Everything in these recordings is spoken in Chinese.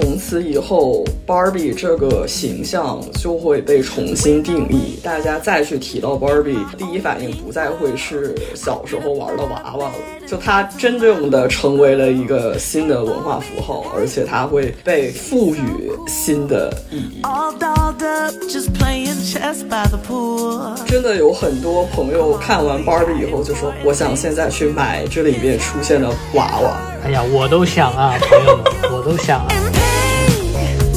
从此以后，Barbie 这个形象就会被重新定义。大家再去提到 Barbie，第一反应不再会是小时候玩的娃娃了，就它真正的成为了一个新的文化符号，而且它会被赋予新的意义。真的有很多朋友看完 Barbie 以后就说：“我想现在去买这里面出现的娃娃。”哎呀，我都想啊，朋友们，我都想啊。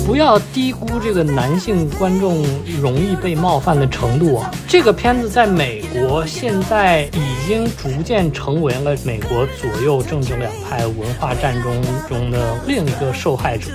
不要低估这个男性观众容易被冒犯的程度啊！这个片子在美国现在已经逐渐成为了美国左右政治两派文化战争中的另一个受害者。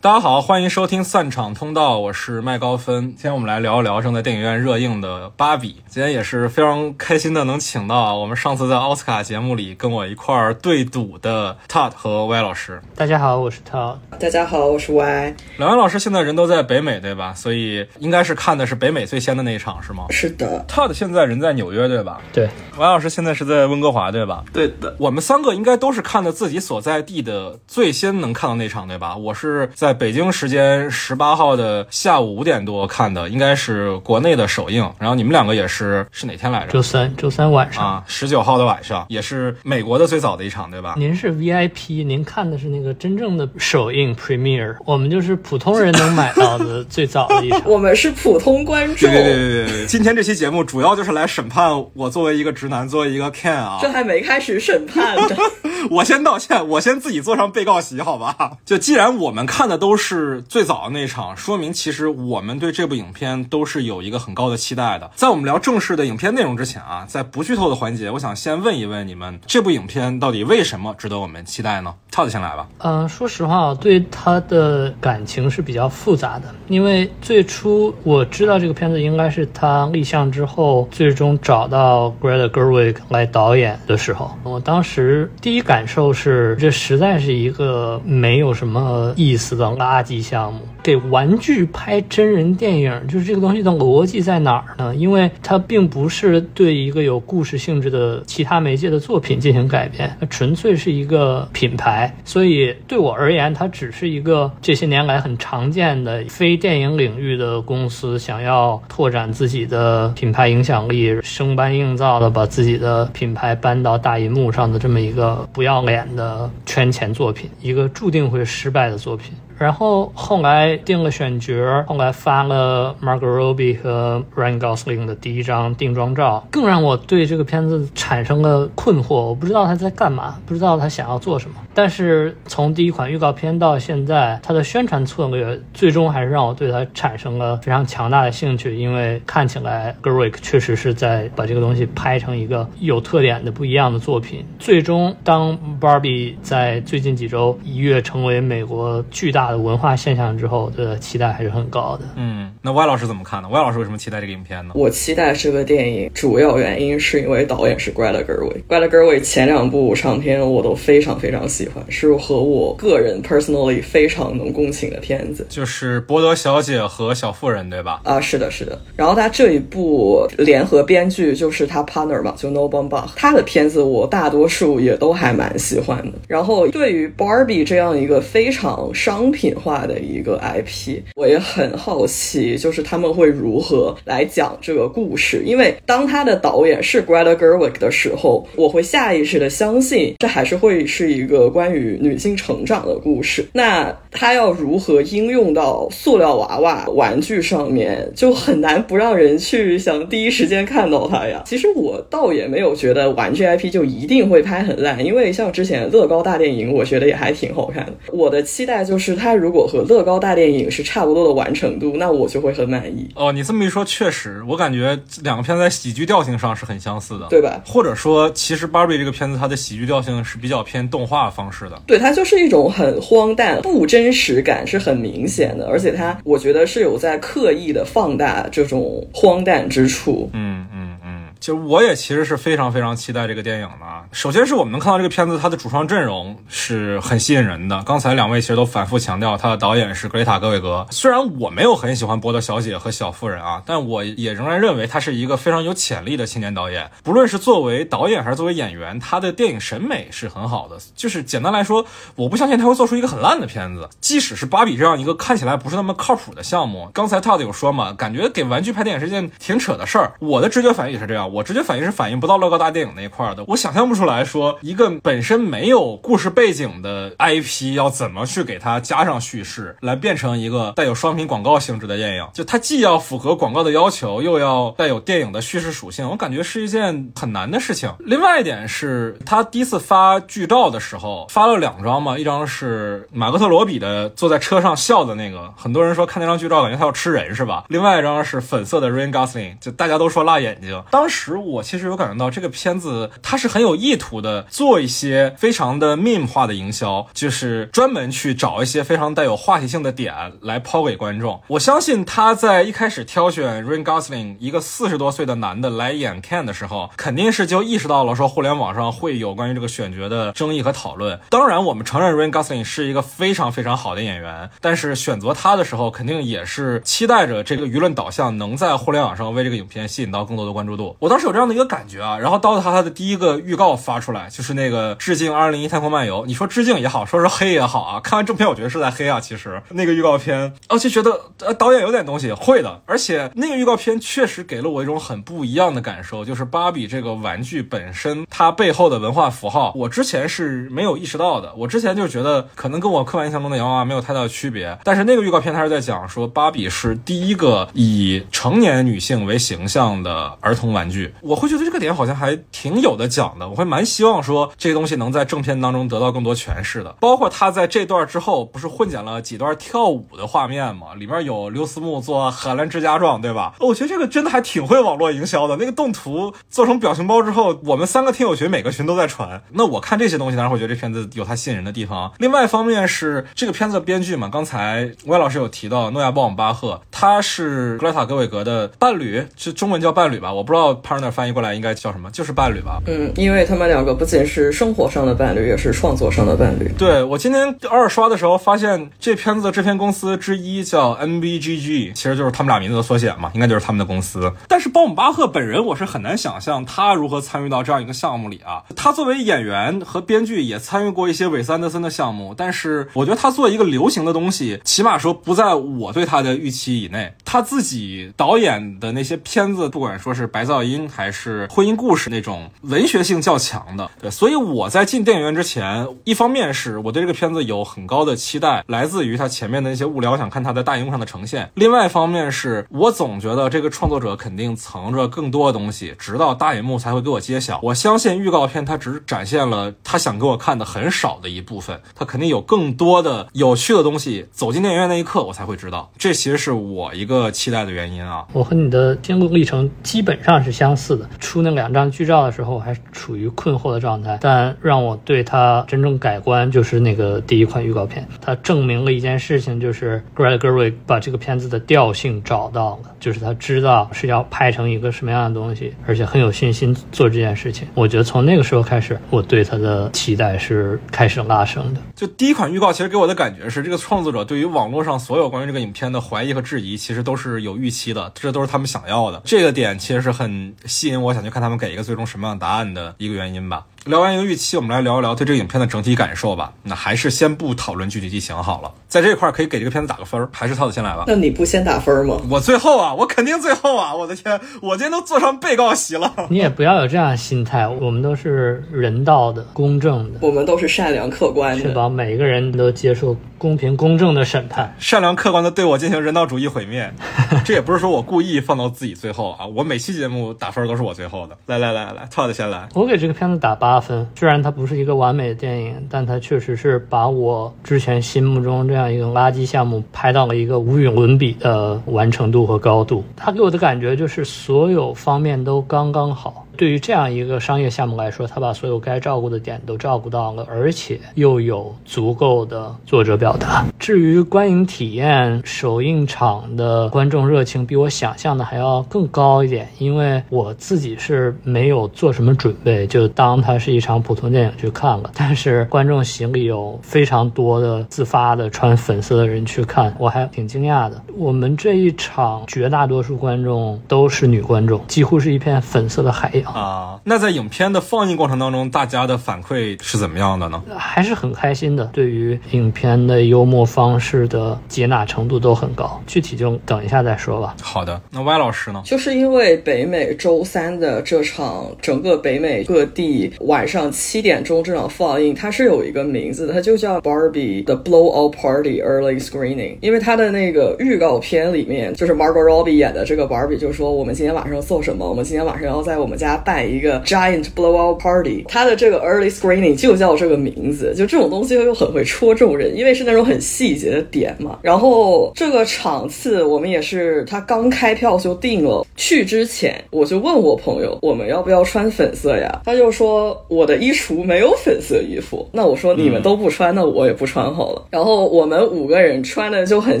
大家好，欢迎收听散场通道，我是麦高芬。今天我们来聊一聊正在电影院热映的《芭比》。今天也是非常开心的能请到我们上次在奥斯卡节目里跟我一块儿对赌的 Todd 和 Y 老师。大家好，我是 Todd。大家好，我是 Y。两位老师现在人都在北美对吧？所以应该是看的是北美最先的那一场是吗？是的。Todd 现在人在纽约对吧？对。Y 老师现在是在温哥华对吧？对的。我们三个应该都是看的自己所在地的最先能看到那场对吧？我是在北京时间。十八号的下午五点多看的，应该是国内的首映。然后你们两个也是是哪天来着？周三，周三晚上啊，十九号的晚上，也是美国的最早的一场，对吧？您是 VIP，您看的是那个真正的首映 Premiere，我们就是普通人能买到的最早的一场。我们是普通观众。对对对对对，今天这期节目主要就是来审判我作为一个直男，作为一个 Ken 啊。这还没开始审判呢，我先道歉，我先自己坐上被告席，好吧？就既然我们看的都是最早的那场。说明其实我们对这部影片都是有一个很高的期待的。在我们聊正式的影片内容之前啊，在不剧透的环节，我想先问一问你们，这部影片到底为什么值得我们期待呢？套子先来吧。嗯，说实话，我对他的感情是比较复杂的，因为最初我知道这个片子应该是他立项之后，最终找到 Greta Gerwig 来导演的时候，我当时第一感受是，这实在是一个没有什么意思的垃圾项目。给玩具拍真人电影，就是这个东西的逻辑在哪儿呢？因为它并不是对一个有故事性质的其他媒介的作品进行改编，它纯粹是一个品牌。所以对我而言，它只是一个这些年来很常见的非电影领域的公司想要拓展自己的品牌影响力，生搬硬造的把自己的品牌搬到大银幕上的这么一个不要脸的圈钱作品，一个注定会失败的作品。然后后来定了选角，后来发了 Margot Robbie 和 Ryan Gosling 的第一张定妆照，更让我对这个片子产生了困惑。我不知道他在干嘛，不知道他想要做什么。但是从第一款预告片到现在，他的宣传策略最终还是让我对他产生了非常强大的兴趣，因为看起来 Gerwig 确实是在把这个东西拍成一个有特点的不一样的作品。最终，当 Barbie 在最近几周一跃成为美国巨大的。文化现象之后的期待还是很高的。嗯，那 Y 老师怎么看呢？Y 老师为什么期待这个影片呢？我期待这个电影主要原因是因为导演是 Greta Gerwig。Greta Gerwig 前两部长片我都非常非常喜欢，是和我个人 personally 非常能共情的片子，就是《博德小姐》和《小妇人》，对吧？啊，是的，是的。然后他这一部联合编剧就是他 partner 嘛，就 No b o m b a c h 他的片子我大多数也都还蛮喜欢的。然后对于 Barbie 这样一个非常商品。化的一个 IP，我也很好奇，就是他们会如何来讲这个故事。因为当他的导演是 Greta Gerwig 的时候，我会下意识的相信，这还是会是一个关于女性成长的故事。那他要如何应用到塑料娃娃玩具上面，就很难不让人去想第一时间看到它呀。其实我倒也没有觉得玩具 IP 就一定会拍很烂，因为像之前乐高大电影，我觉得也还挺好看的。我的期待就是他。如果和乐高大电影是差不多的完成度，那我就会很满意。哦，你这么一说，确实，我感觉两个片子在喜剧调性上是很相似的，对吧？或者说，其实《芭比》这个片子它的喜剧调性是比较偏动画方式的，对，它就是一种很荒诞、不真实感是很明显的，而且它，我觉得是有在刻意的放大这种荒诞之处。嗯嗯嗯。就我也其实是非常非常期待这个电影的。首先是我们能看到这个片子，它的主创阵容是很吸引人的。刚才两位其实都反复强调，它的导演是格雷塔·戈韦格。虽然我没有很喜欢《波德小姐》和《小妇人》啊，但我也仍然认为他是一个非常有潜力的青年导演。不论是作为导演还是作为演员，他的电影审美是很好的。就是简单来说，我不相信他会做出一个很烂的片子。即使是芭比这样一个看起来不是那么靠谱的项目，刚才 Todd 有说嘛，感觉给玩具拍电影是件挺扯的事儿。我的直觉反应也是这样，我直觉反应是反应不到乐高大电影那一块的。我想象不出来说一个本身没有故事背景的 IP 要怎么去给它加上叙事，来变成一个带有双屏广告性质的电影。就它既要符合广告的要求，又要带有电影的叙事属性，我感觉是一件很难的事情。另外一点是，他第一次发剧照的时候发了两张嘛，一张是马格特罗比的坐在车上笑的那个，很多人说看那张剧照感觉他要吃人是吧？另外一张是粉色的 Rain Gosling，就大家都说辣眼睛。当时我其实有感觉到这个片子它是很有意图的，做一些非常的 meme 化的营销，就是专门去找一些非常带有话题性的点来抛给观众。我相信他在一开始挑选 Rain Gosling 一个四十多岁的男的来演 Ken 的时候，肯定是就意识到了说互联网上会有关于这个选角的争议和讨论。当然，我们承认 Rain Gosling 是一个非常非常好的演员，但是选择他的时候，肯定也是期待着这个舆论导向能在互联网上为这个影片吸引到更多的关注度。我我当时有这样的一个感觉啊，然后到他他的第一个预告发出来，就是那个致敬《二零一太空漫游》。你说致敬也好，说是黑也好啊，看完正片我觉得是在黑啊。其实那个预告片，而且觉得呃导演有点东西，会的。而且那个预告片确实给了我一种很不一样的感受，就是芭比这个玩具本身它背后的文化符号，我之前是没有意识到的。我之前就觉得可能跟我刻板印象中的洋娃娃没有太大的区别。但是那个预告片它是在讲说芭比是第一个以成年女性为形象的儿童玩具，我会觉得这个点好像还挺有的讲的。我会蛮希望说这个东西能在正片当中得到更多诠释的。包括他在这段之后不是混剪了几段跳舞的画面吗？里面有刘思慕做荷兰之家状，对吧？我觉得这个真的还挺会网络营销的。那个动图做成表情包之后，我们三个听友群每个群都在传。那我看这些东西，当然会觉得这片子有它吸引人的地方。另外一方面是这个片子的编剧嘛，刚才魏老师有提到诺亚·鲍姆巴赫，他是格莱塔·格韦格的伴侣，是中文叫伴侣吧？我不知道 partner 翻译过来应该叫什么，就是伴侣吧？嗯，因为他们两个不仅是生活上的伴侣，也是创作上的伴侣。对我今天二刷的时候发现，这片子的制片公司之一叫 NBGG，其实就是他们俩名字的缩写嘛，应该就是他们的公司。但是鲍姆巴赫本人，我是很难想象他如何参与到这样一个项目里啊。他作为演员和编剧也参与过一些韦斯安德森的项目，但是我觉得他做一个流行的东西，起码说不在我对他的预期以内。他自己导演的那些片子，不管说是白噪音还是婚姻故事那种文学性较强的，对，所以我在进电影院之前，一方面是我对这个片子有很高的期待，来自于他前面的那些物料，想看他在大荧幕上的呈现；另外一方面是我总觉得这个创作者肯定藏着更多的东西，直到大荧幕才会给我揭晓。我相信预告片它只展现了他想给我看的很少的一部分，他肯定有更多的有趣的东西。走进电影院那一刻，我才会知道，这其实是我一个期待的原因啊。我和你的经历历程基本上是相相似的。出那两张剧照的时候，还处于困惑的状态，但让我对他真正改观，就是那个第一款预告片。它证明了一件事情，就是 Greta Gerwig 把这个片子的调性找到了，就是他知道是要拍成一个什么样的东西，而且很有信心做这件事情。我觉得从那个时候开始，我对他的期待是开始拉升的。就第一款预告，其实给我的感觉是，这个创作者对于网络上所有关于这个影片的怀疑和质疑，其实都是有预期的，这都是他们想要的。这个点其实是很吸引我，想去看他们给一个最终什么样答案的一个原因吧。聊完一个预期，我们来聊一聊对这个影片的整体感受吧。那还是先不讨论具体剧情好了，在这一块可以给这个片子打个分儿，还是涛子先来吧。那你不先打分吗？我最后啊，我肯定最后啊！我的天，我今天都坐上被告席了。你也不要有这样的心态，我们都是人道的、公正的，我们都是善良客观的，确保每一个人都接受公平公正的审判，善良客观的对我进行人道主义毁灭。这也不是说我故意放到自己最后啊，我每期节目打分都是我最后的。来来来来，涛子先来。我给这个片子打八分，虽然它不是一个完美的电影，但它确实是把我之前心目中这样一个垃圾项目拍到了一个无与伦比的完成度和高度。它给我的感觉就是所有方面都刚刚好。对于这样一个商业项目来说，他把所有该照顾的点都照顾到了，而且又有足够的作者表达。至于观影体验，首映场的观众热情比我想象的还要更高一点，因为我自己是没有做什么准备，就当它是一场普通电影去看了。但是观众席里有非常多的自发的穿粉色的人去看，我还挺惊讶的。我们这一场绝大多数观众都是女观众，几乎是一片粉色的海洋啊。那在影片的放映过程当中，大家的反馈是怎么样的呢？还是很开心的，对于影片的幽默方式的接纳程度都很高。具体就等一下再说吧。好的，那歪老师呢？就是因为北美周三的这场整个北美各地晚上七点钟这场放映，它是有一个名字的，它就叫 Barbie 的 Blowout Party Early Screening。因为它的那个预告片里面，就是 Margot Robbie 演的这个 Barbie 就说：“我们今天晚上做什么？我们今天晚上要在我们家办一个 Giant Blowout Party。”它的这个 Early Screening 就叫这个名字，就这种东西又很会戳中人，因为是那种很细节的点嘛。然后这个场次我们也是，他刚开票就定了。去之前我就问我朋友，我们要不要穿粉色呀？他就说我的衣橱没有粉色衣服。那我说你们都不穿，那我也不穿好了。然后我们五个人穿的就很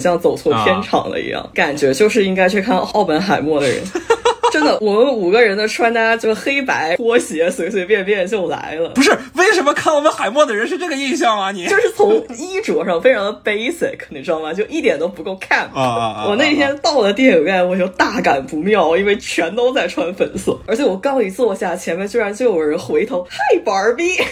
像走错片场了一样，感觉就是应该去看奥本海默的人。真的，我们五个人的穿搭就黑白拖鞋，随随便便就来了。不是为什么看我们海默的人是这个印象啊？你就是从衣着上非常的 basic，你知道吗？就一点都不够 camp。我那天到了电影院，我就大感不妙，因为全都在穿粉色，而且我刚一坐下，前面居然就有人回头嗨，Barbie。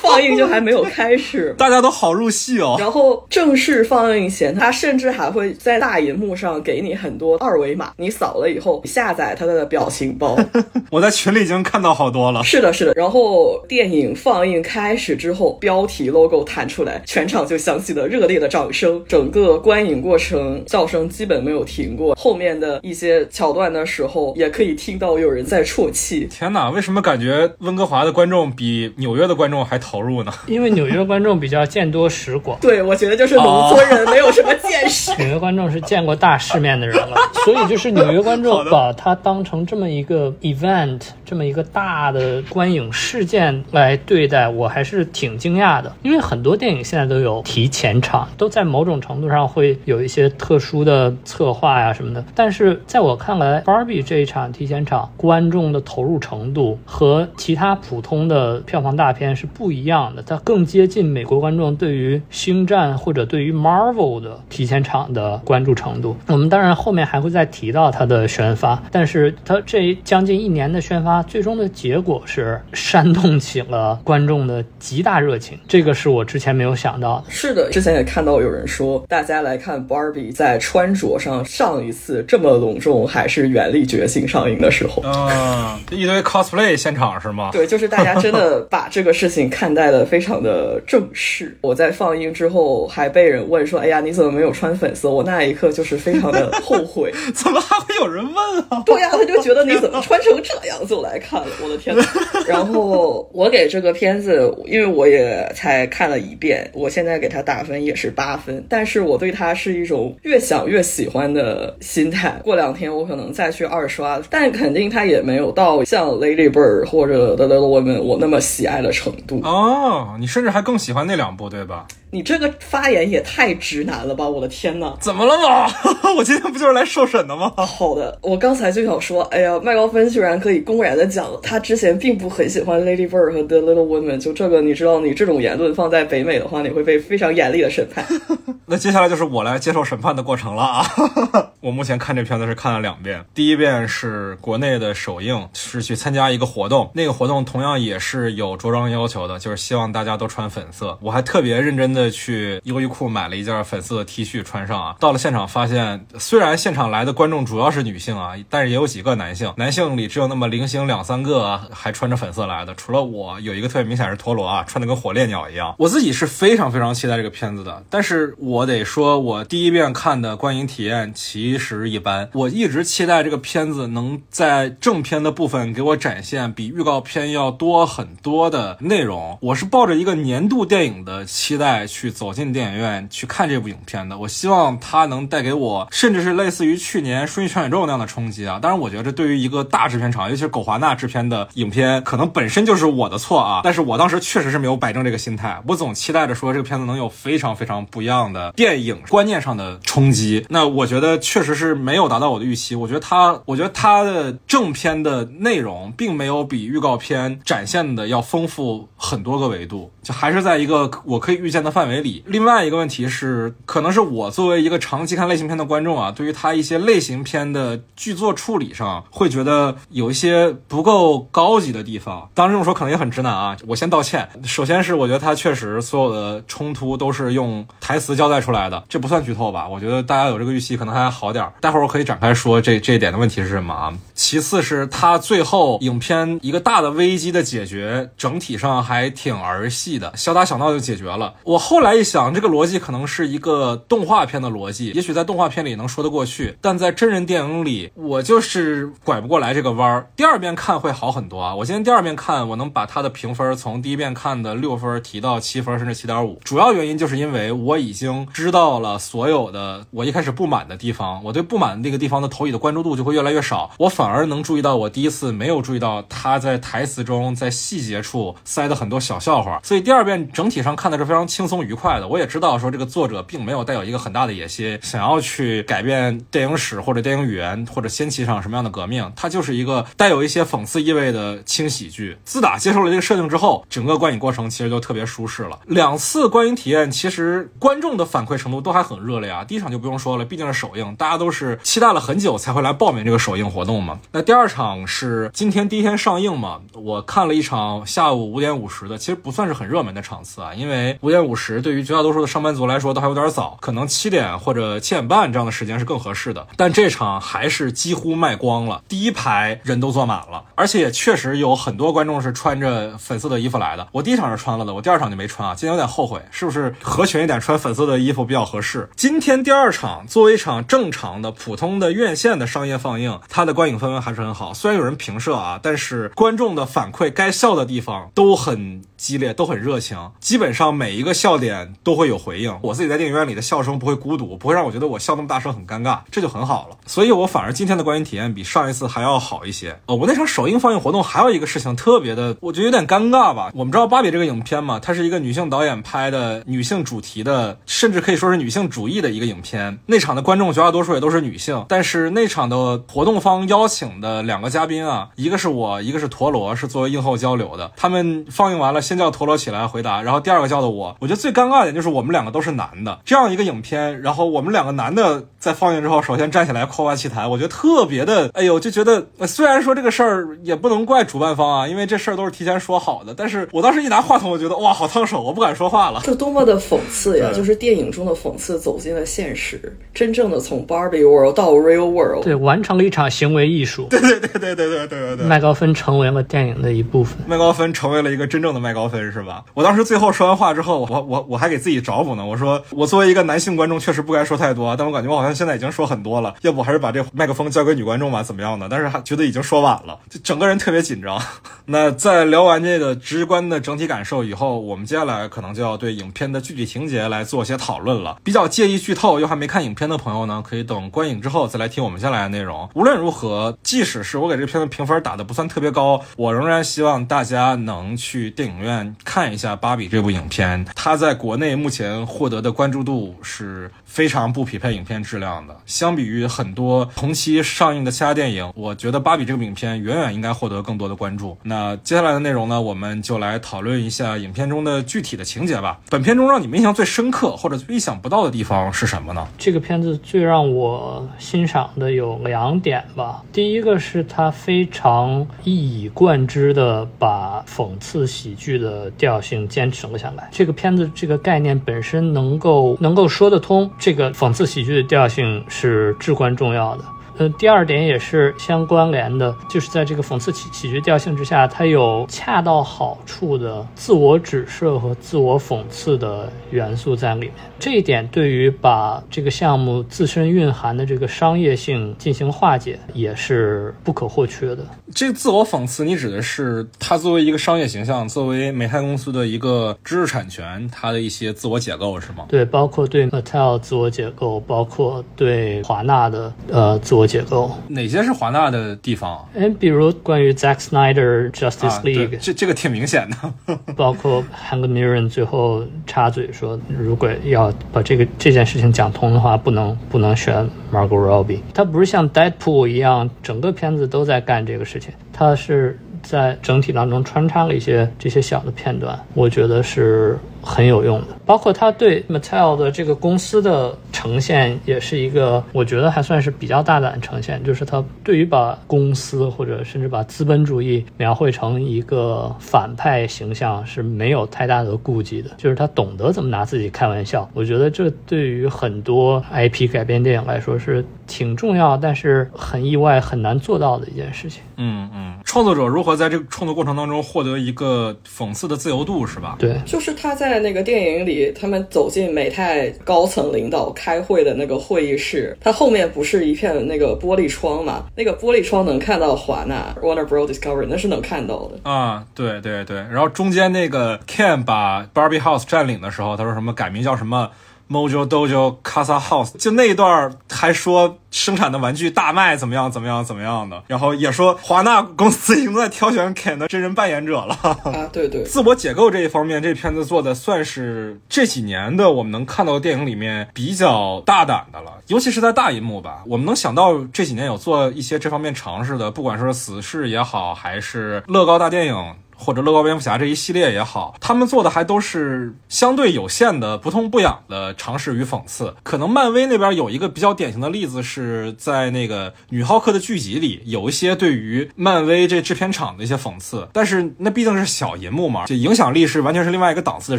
放映就还没有开始，大家都好入戏哦。然后正式放映前，他甚至还会在大银幕上给你很多二维码，你扫了以后下载他的表情包。我在群里已经看到好多了。是的，是的。然后电影放映开始之后，标题 logo 弹出来，全场就响起了热烈的掌声。整个观影过程笑声基本没有停过。后面的一些桥段的时候，也可以听到有人在啜泣。天哪，为什么感觉温哥华的观众比纽约的观众还投入呢？因为纽约观众比较见多识广，对我觉得就是农村人没有什么见识。纽约观众是见过大世面的人了，所以就是纽约观众 把他当成这么一个 event，这么一个大的观影事件来对待，我还是挺惊讶的。因为很多电影现在都有提前场，都在某种程度上会有一些特殊的策划呀什么的。但是在我看来，Barbie 这一场提前场观众的投入程度和其他普通的票房大片是不一样的。它更接近美国观众对于星战或者对于 Marvel 的提前场的关注程度。我们当然后面还会再提到它的宣发，但是它这将近一年的宣发，最终的结果是煽动起了观众的极大热情。这个是我之前没有想到的。是的，之前也看到有人说，大家来看 Barbie 在穿着上上一次这么隆重，还是《原力觉醒》上映的时候。嗯，一堆 cosplay 现场是吗？对，就是大家真的把这个事情看待的。非常的正式。我在放映之后还被人问说：“哎呀，你怎么没有穿粉色？”我那一刻就是非常的后悔。怎么还会有人问啊？对呀，他就觉得你怎么穿成这样就来看了？我的天！然后我给这个片子，因为我也才看了一遍，我现在给他打分也是八分。但是我对他是一种越想越喜欢的心态。过两天我可能再去二刷，但肯定他也没有到像 Lady Bird 或者 The Little Women 我那么喜爱的程度哦。你甚至还更喜欢那两部，对吧？你这个发言也太直男了吧！我的天呐，怎么了嘛？我今天不就是来受审的吗？好的，我刚才就想说，哎呀，麦高芬居然可以公然的讲，他之前并不很喜欢 Lady Bird 和 The Little Women。就这个，你知道，你这种言论放在北美的话，你会被非常严厉的审判。那接下来就是我来接受审判的过程了啊！我目前看这片子是看了两遍，第一遍是国内的首映，是去参加一个活动，那个活动同样也是有着装要求的，就是希望大家都穿粉色。我还特别认真的去优衣库买了一件粉色的 T 恤穿上啊。到了现场发现，虽然现场来的观众主要是女性啊，但是也有几个男性，男性里只有那么零星两三个还穿着粉色来的。除了我，有一个特别明显是陀螺啊，穿的跟火烈鸟一样。我自己是非常非常期待这个片子的，但是我得说，我第一遍看的观影体验其实一般。我一直期待这个片子能在正片的部分给我展现比预告片要多很多的内容。我是抱着一个年度电影的期待去走进电影院去看这部影片的。我希望它能带给我，甚至是类似于去年《瞬息全宇宙》那样的冲击啊！当然，我觉得这对于一个大制片厂，尤其是狗华纳制片的影片，可能本身就是我的错啊。但是我当时确实是没有摆正这个心态，我总期待着说这个片子能有非常非常不一样的电影观念上的冲击。那我觉得确实是没有达到我的预期。我觉得它，我觉得它的正片的内容并没有比预告片展现的要丰富很多个维度，就还是在一个我可以预见的范围里。另外一个问题是，可能是我作为一个长期看类型片的观众啊，对于他一些类型片的剧作处理上，会觉得有一些不够高级的地方。当然这么说可能也很直男啊，我先道歉。首先是我觉得他确实所有的冲突都是用台词交代出来的，这不算剧透吧？我觉得大家有这个预期可能还好点儿。待会儿我可以展开说这这一点的问题是什么啊？其次是他最后影片一个大的危机的解决，整体上还挺儿戏的，小打小闹就解决了。我后来一想，这个逻辑可能是一个动画片的逻辑，也许在动画片里能说得过去，但在真人电影里，我就是拐不过来这个弯儿。第二遍看会好很多啊！我今天第二遍看，我能把它的评分从第一遍看的六分提到七分，甚至七点五。主要原因就是因为我已经知道了所有的我一开始不满的地方，我对不满那个地方的投以的关注度就会越来越少，我反而能注意到我第一次没有注意到他在台词中在细节处塞的很多小笑话。所以第二遍整体上看的是非常轻松愉快的。我也知道说这个作者并没有带有一个很大的野心，想要去改变电影史或者电影语言或者掀起一场什么样的革命，它就是一个带有一些讽刺意味的轻喜剧。自打接受了这个设定之后，整个观影过程其实就特别舒适了。两次观影体验，其实观众的反馈程度都还很热烈啊。第一场就不用说了，毕竟是首映，大家都是期待了很久才会来报名这个首映活动嘛。那第二场是今天第一天上映嘛，我看了一场下午五点五十的，其实不算是很热门的场次啊，因为五点五十对于绝大多数的上班族来说都还有点早，可能七点或者七点半这样的时间是更合适的。但这场还是几乎卖光了，第一排人都坐满了，而且也确实有很多观众是穿着粉色的衣服来的。我第一场是穿了的，我第二场就没穿啊，今天有点后悔，是不是合群一点穿粉色的衣服比较合适？今天第二场作为一场正常的普通的院线的商业放映，它的观影氛围还是很好。虽然有人评射啊，但是观众的反馈该笑的地方都很激烈，都很热情，基本上每一个笑点都会有回应。我自己在电影院里的笑声不会孤独，不会让我觉得我笑那么大声很尴尬，这就很好了。所以我反而今天的观影体验比上一次还要好一些。呃，我那场首映放映活动还有一个事情特别的，我觉得有点尴尬吧。我们知道《芭比》这个影片嘛，它是一个女性导演拍的女性主题的，甚至可以说是女性主义的一个影片。那场的观众绝大多数也都是女性，但是那场的活动方邀请的两个嘉宾啊，一个是我，一个是陀螺，是作为映后交流的。他们放映完了，先叫陀螺起来回答，然后第二个叫的我。我觉得最尴尬的点就是我们两个都是男的，这样一个影片，然后我们两个男的在放映之后，首先站起来夸夸其谈，我觉得特别的，哎呦，就觉得虽然说这个事儿也不能怪主办方啊，因为这事儿都是提前说好的，但是我当时一拿话筒，我觉得哇，好烫手，我不敢说话了。这多么的讽刺呀！就是电影中的讽刺走进了现实，真正的从 Barbie World 到 Real World。对，完成了一场行为艺术。对对对对对对对对对。麦高芬成为了电影的一部分。麦高芬成为了一个真正的麦高芬，是吧？我当时最后说完话之后，我我我还给自己找补呢。我说我作为一个男性观众，确实不该说太多，但我感觉我好像现在已经说很多了，要不还是把这麦克风交给女观众吧，怎么样的？但是还觉得已经说晚了，就整个人特别紧张。那在聊完这个直观的整体感受以后，我们接下来可能就要对影片的具体情节来做些讨论了。比较介意剧透又还没看影片的朋友呢，可以等观影之后再来听我们接下来的内容。无论如何，即使是我给这片子评分打的不算特别高，我仍然希望大家能去电影院看一下《芭比》这部影片。它在国内目前获得的关注度是非常不匹配影片质量的。相比于很多同期上映的其他电影，我觉得《芭比》这部影片远远应该获得更多的关注。那接下来的内容呢，我们就来讨论一下影片中的具体的情节吧。本片中让你们印象最深刻或者最意想不到的地方是什么呢？这个片子最让我欣赏的有两点吧。第一个是它非常一以贯之的把讽刺喜剧的调性坚持了下来。这个片子这个概念本身能够能够说得通，这个讽刺喜剧的调性是至关重要的。呃，第二点也是相关联的，就是在这个讽刺喜喜剧调性之下，它有恰到好处的自我指涉和自我讽刺的元素在里面。这一点对于把这个项目自身蕴含的这个商业性进行化解，也是不可或缺的。这个自我讽刺，你指的是它作为一个商业形象，作为美泰公司的一个知识产权，它的一些自我解构是吗？对，包括对 Mattel 自我解构，包括对华纳的呃自我解构。哪些是华纳的地方？哎，比如关于 Zack Snyder Justice League，、这这个挺明显的。包括 Hank Mirren 最后插嘴说，如果要把这个这件事情讲通的话，不能不能选 Margot Robbie。他不是像 Deadpool 一样，整个片子都在干这个事情，他是在整体当中穿插了一些这些小的片段，我觉得是很有用的。包括他对 Mattel 的这个公司的呈现，也是一个我觉得还算是比较大胆的呈现，就是他对于把公司或者甚至把资本主义描绘成一个反派形象是没有太大的顾忌的，就是他懂得怎么拿自己开玩笑。我觉得这对于很多 IP 改编电影来说是挺重要，但是很意外很难做到的一件事情。嗯嗯，创作者如何在这个创作过程当中获得一个讽刺的自由度，是吧？对，就是他在在那个电影里，他们走进美泰高层领导开会的那个会议室，它后面不是一片那个玻璃窗嘛？那个玻璃窗能看到华纳 Warner Bros Discovery，那是能看到的。啊，对对对，然后中间那个 Ken 把 Barbie House 占领的时候，他说什么改名叫什么 Mojo Dojo Casa House，就那一段还说生产的玩具大卖怎么样怎么样怎么样的，然后也说华纳公司已经在挑选 Ken 的真人扮演者了。啊，对对，自我解构这一方面，这片子做的算是这几年的我们能看到的电影里面比较大胆的了，尤其是在大银幕吧。我们能想到这几年有做一些这方面尝试的，不管是死侍也好，还是乐高大电影。或者乐高蝙蝠侠这一系列也好，他们做的还都是相对有限的、不痛不痒的尝试与讽刺。可能漫威那边有一个比较典型的例子，是在那个女浩克的剧集里，有一些对于漫威这制片厂的一些讽刺。但是那毕竟是小银幕嘛，这影响力是完全是另外一个档次的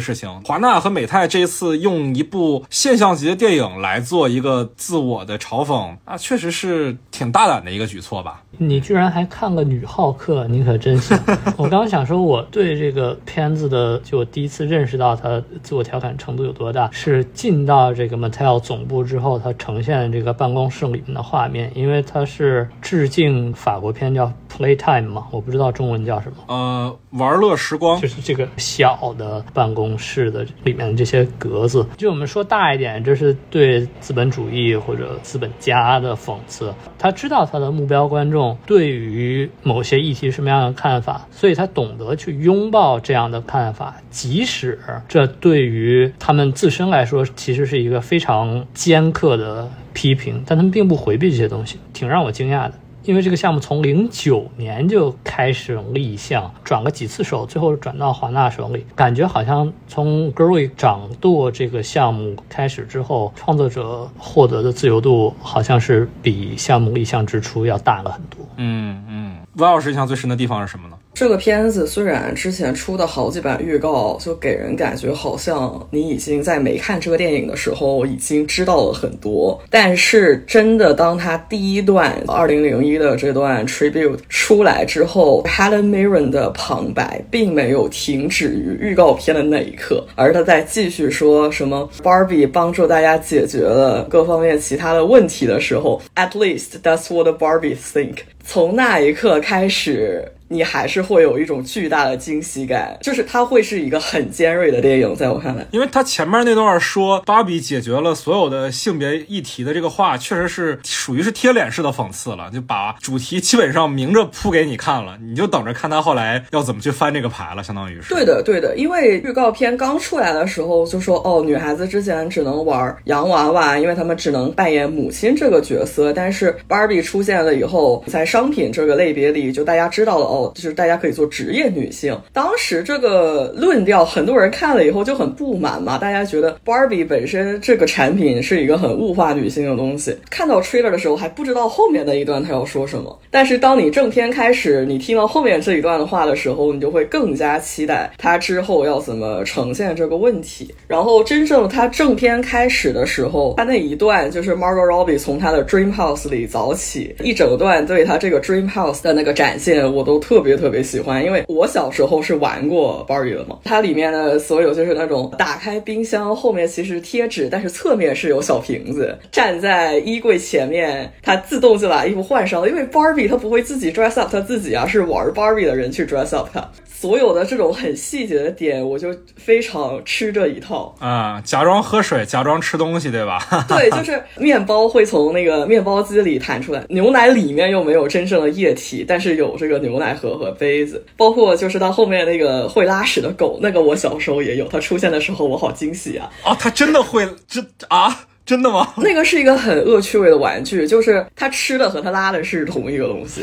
事情。华纳和美泰这一次用一部现象级的电影来做一个自我的嘲讽啊，确实是挺大胆的一个举措吧。你居然还看个女浩克，你可真行！我刚刚想说，我对这个片子的，就我第一次认识到它自我调侃程度有多大，是进到这个 Mattel 总部之后，它呈现这个办公室里面的画面，因为它是致敬法国片叫 Playtime 嘛，我不知道中文叫什么。呃，玩乐时光就是这个小的办公室的里面的这些格子，就我们说大一点，这是对资本主义或者资本家的讽刺。他知道他的目标观众对于某些议题什么样的看法，所以他懂得去拥抱这样的看法，即使这对于他们自身来说其实是一个非常尖刻的批评，但他们并不回避这些东西，挺让我惊讶的。因为这个项目从零九年就开始立项，转了几次手，最后转到华纳手里，感觉好像从 Gory 掌舵这个项目开始之后，创作者获得的自由度好像是比项目立项之初要大了很多。嗯嗯，温老师印象最深的地方是什么呢？这个片子虽然之前出的好几版预告，就给人感觉好像你已经在没看这个电影的时候已经知道了很多，但是真的当他第一段二零零一的这段 tribute 出来之后，Helen Mirren 的旁白并没有停止于预告片的那一刻，而他在继续说什么 Barbie 帮助大家解决了各方面其他的问题的时候，At least that's what Barbie think。从那一刻开始，你还是会有一种巨大的惊喜感，就是它会是一个很尖锐的电影，在我看来。因为它前面那段说芭比解决了所有的性别议题的这个话，确实是属于是贴脸式的讽刺了，就把主题基本上明着铺给你看了，你就等着看他后来要怎么去翻这个牌了，相当于是。对的，对的，因为预告片刚出来的时候就说，哦，女孩子之前只能玩洋娃娃，因为她们只能扮演母亲这个角色，但是芭比出现了以后，在商品这个类别里，就大家知道了，哦，就是大家可以做职业女性。当时这个论调，很多人看了以后就很不满嘛，大家觉得 Barbie 本身这个产品是一个很物化女性的东西。看到 trailer 的时候还不知道后面那一段他要说什么，但是当你正片开始，你听到后面这一段的话的时候，你就会更加期待他之后要怎么呈现这个问题。然后真正他正片开始的时候，他那一段就是 Margot Robbie 从他的 Dream House 里早起，一整段对他这个 Dream House 的那个展现，我都特别特别喜欢，因为我小时候是玩过 Barbie 的嘛，它里面的所有就是那种打开冰箱后面其实贴纸，但是侧面是有小瓶子，站在衣柜前面，它自动就把衣服换上了，因为 Barbie 它不会自己 dress up 它自己啊，是玩 Barbie 的人去 dress up 它。所有的这种很细节的点，我就非常吃这一套啊！假装喝水，假装吃东西，对吧？对，就是面包会从那个面包机里弹出来，牛奶里面又没有真正的液体，但是有这个牛奶盒和杯子，包括就是到后面那个会拉屎的狗，那个我小时候也有，它出现的时候我好惊喜啊！啊，它真的会这啊？真的吗？那个是一个很恶趣味的玩具，就是它吃的和它拉的是同一个东西。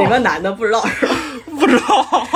你们男的不知道是吧？不知道，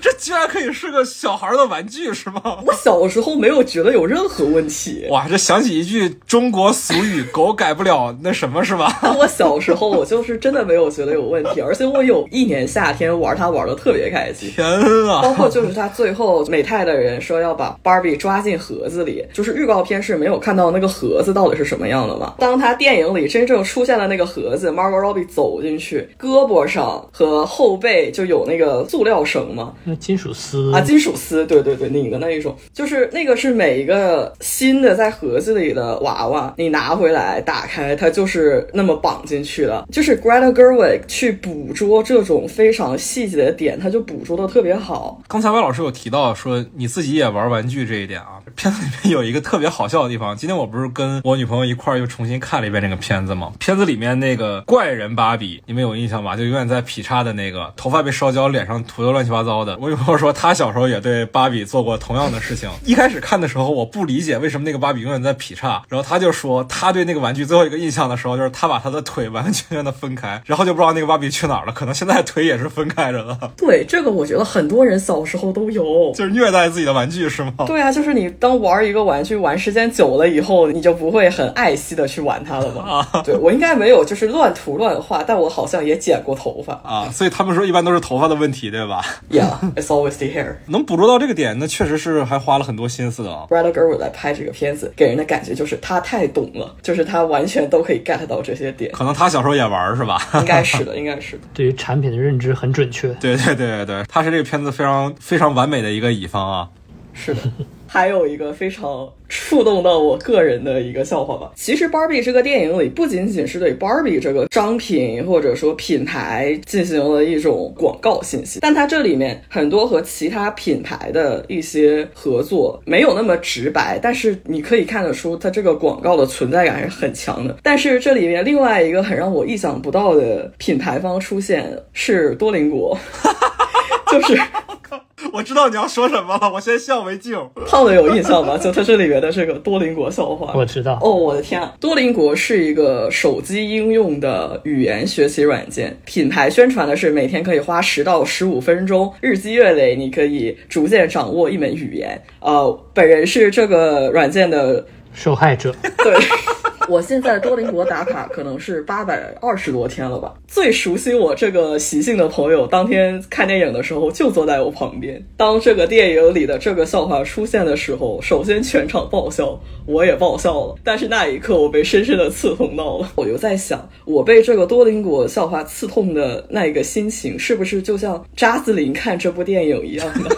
这居然可以是个小孩的玩具是吗？我小时候没有觉得有任何问题。哇，这想起一句中国俗语：“狗改不了那什么是吧？” 我小时候我就是真的没有觉得有问题，而且我有一年夏天玩它玩的特别开心。天啊！包括就是他最后美泰的人说要把 Barbie 抓进盒子里，就是预告片是没有看到那个盒子到底是什么样的嘛？当他电影里真正出现了那个盒子，Margot Robbie 走进去，胳膊上和后背就有那个塑料绳嘛？那金属丝啊，金属丝，对对对，拧的那一种，就是那个是每一个新的在盒子里的娃娃，你拿回来打开，它就是那么绑进去的。就是 Greta Gerwig 去捕捉这种非常细节的点，他就捕捉的特别好。刚才魏老师有提到说你自己也玩玩具这一点啊，片子里面有一个特别好笑的地方。今天我不是跟我女朋友一块儿又重新看了一遍这个片子吗？片子里面那个怪人芭比，你们有印象吧？就永远在劈叉的那个，头发被烧焦，脸上涂的乱七八糟的。我女朋友说她小时候也对芭比做过同样的事情。一开始看的时候我不理解为什么那个芭比永远在劈叉，然后她就说她对那个玩具最后一个印象的时候，就是她把她的腿完完全全的分开，然后就不知道那个芭比去哪儿了。可能现在腿也是分开着的。对，这个我觉得很多人小时候都有，就是虐待自己的玩具是吗？对啊，就是你当玩一个玩具玩时间久了以后，你就不会很爱惜的去玩它了吗？啊，对我应该没有，就是乱涂乱画，但我好像也剪过头发啊，所以他们说一般都是头发的问题，对吧 Yeah，it's always the hair。能捕捉到这个点，那确实是还花了很多心思的啊。Brad Gerwig 来拍这个片子，给人的感觉就是他太懂了，就是他完全都可以 get 到这些点。可能他小时候也玩是吧？应该是的，应该是的。对于产品的认知很准确。对对对对对，他是这个片子非常非常完美的一个乙方啊。是的。还有一个非常触动到我个人的一个笑话吧。其实《Barbie》这个电影里不仅仅是对 Barbie 这个商品或者说品牌进行了一种广告信息，但它这里面很多和其他品牌的一些合作没有那么直白，但是你可以看得出它这个广告的存在感还是很强的。但是这里面另外一个很让我意想不到的品牌方出现是多邻国，就是。我知道你要说什么了，我先笑为敬。胖子有印象吗？就他这里面的这个多邻国笑话。我知道。哦，我的天啊！多邻国是一个手机应用的语言学习软件，品牌宣传的是每天可以花十到十五分钟，日积月累，你可以逐渐掌握一门语言。呃，本人是这个软件的受害者。对。我现在多邻国打卡可能是八百二十多天了吧。最熟悉我这个习性的朋友，当天看电影的时候就坐在我旁边。当这个电影里的这个笑话出现的时候，首先全场爆笑，我也爆笑了。但是那一刻，我被深深的刺痛到了。我就在想，我被这个多邻国笑话刺痛的那一个心情，是不是就像扎斯林看这部电影一样的？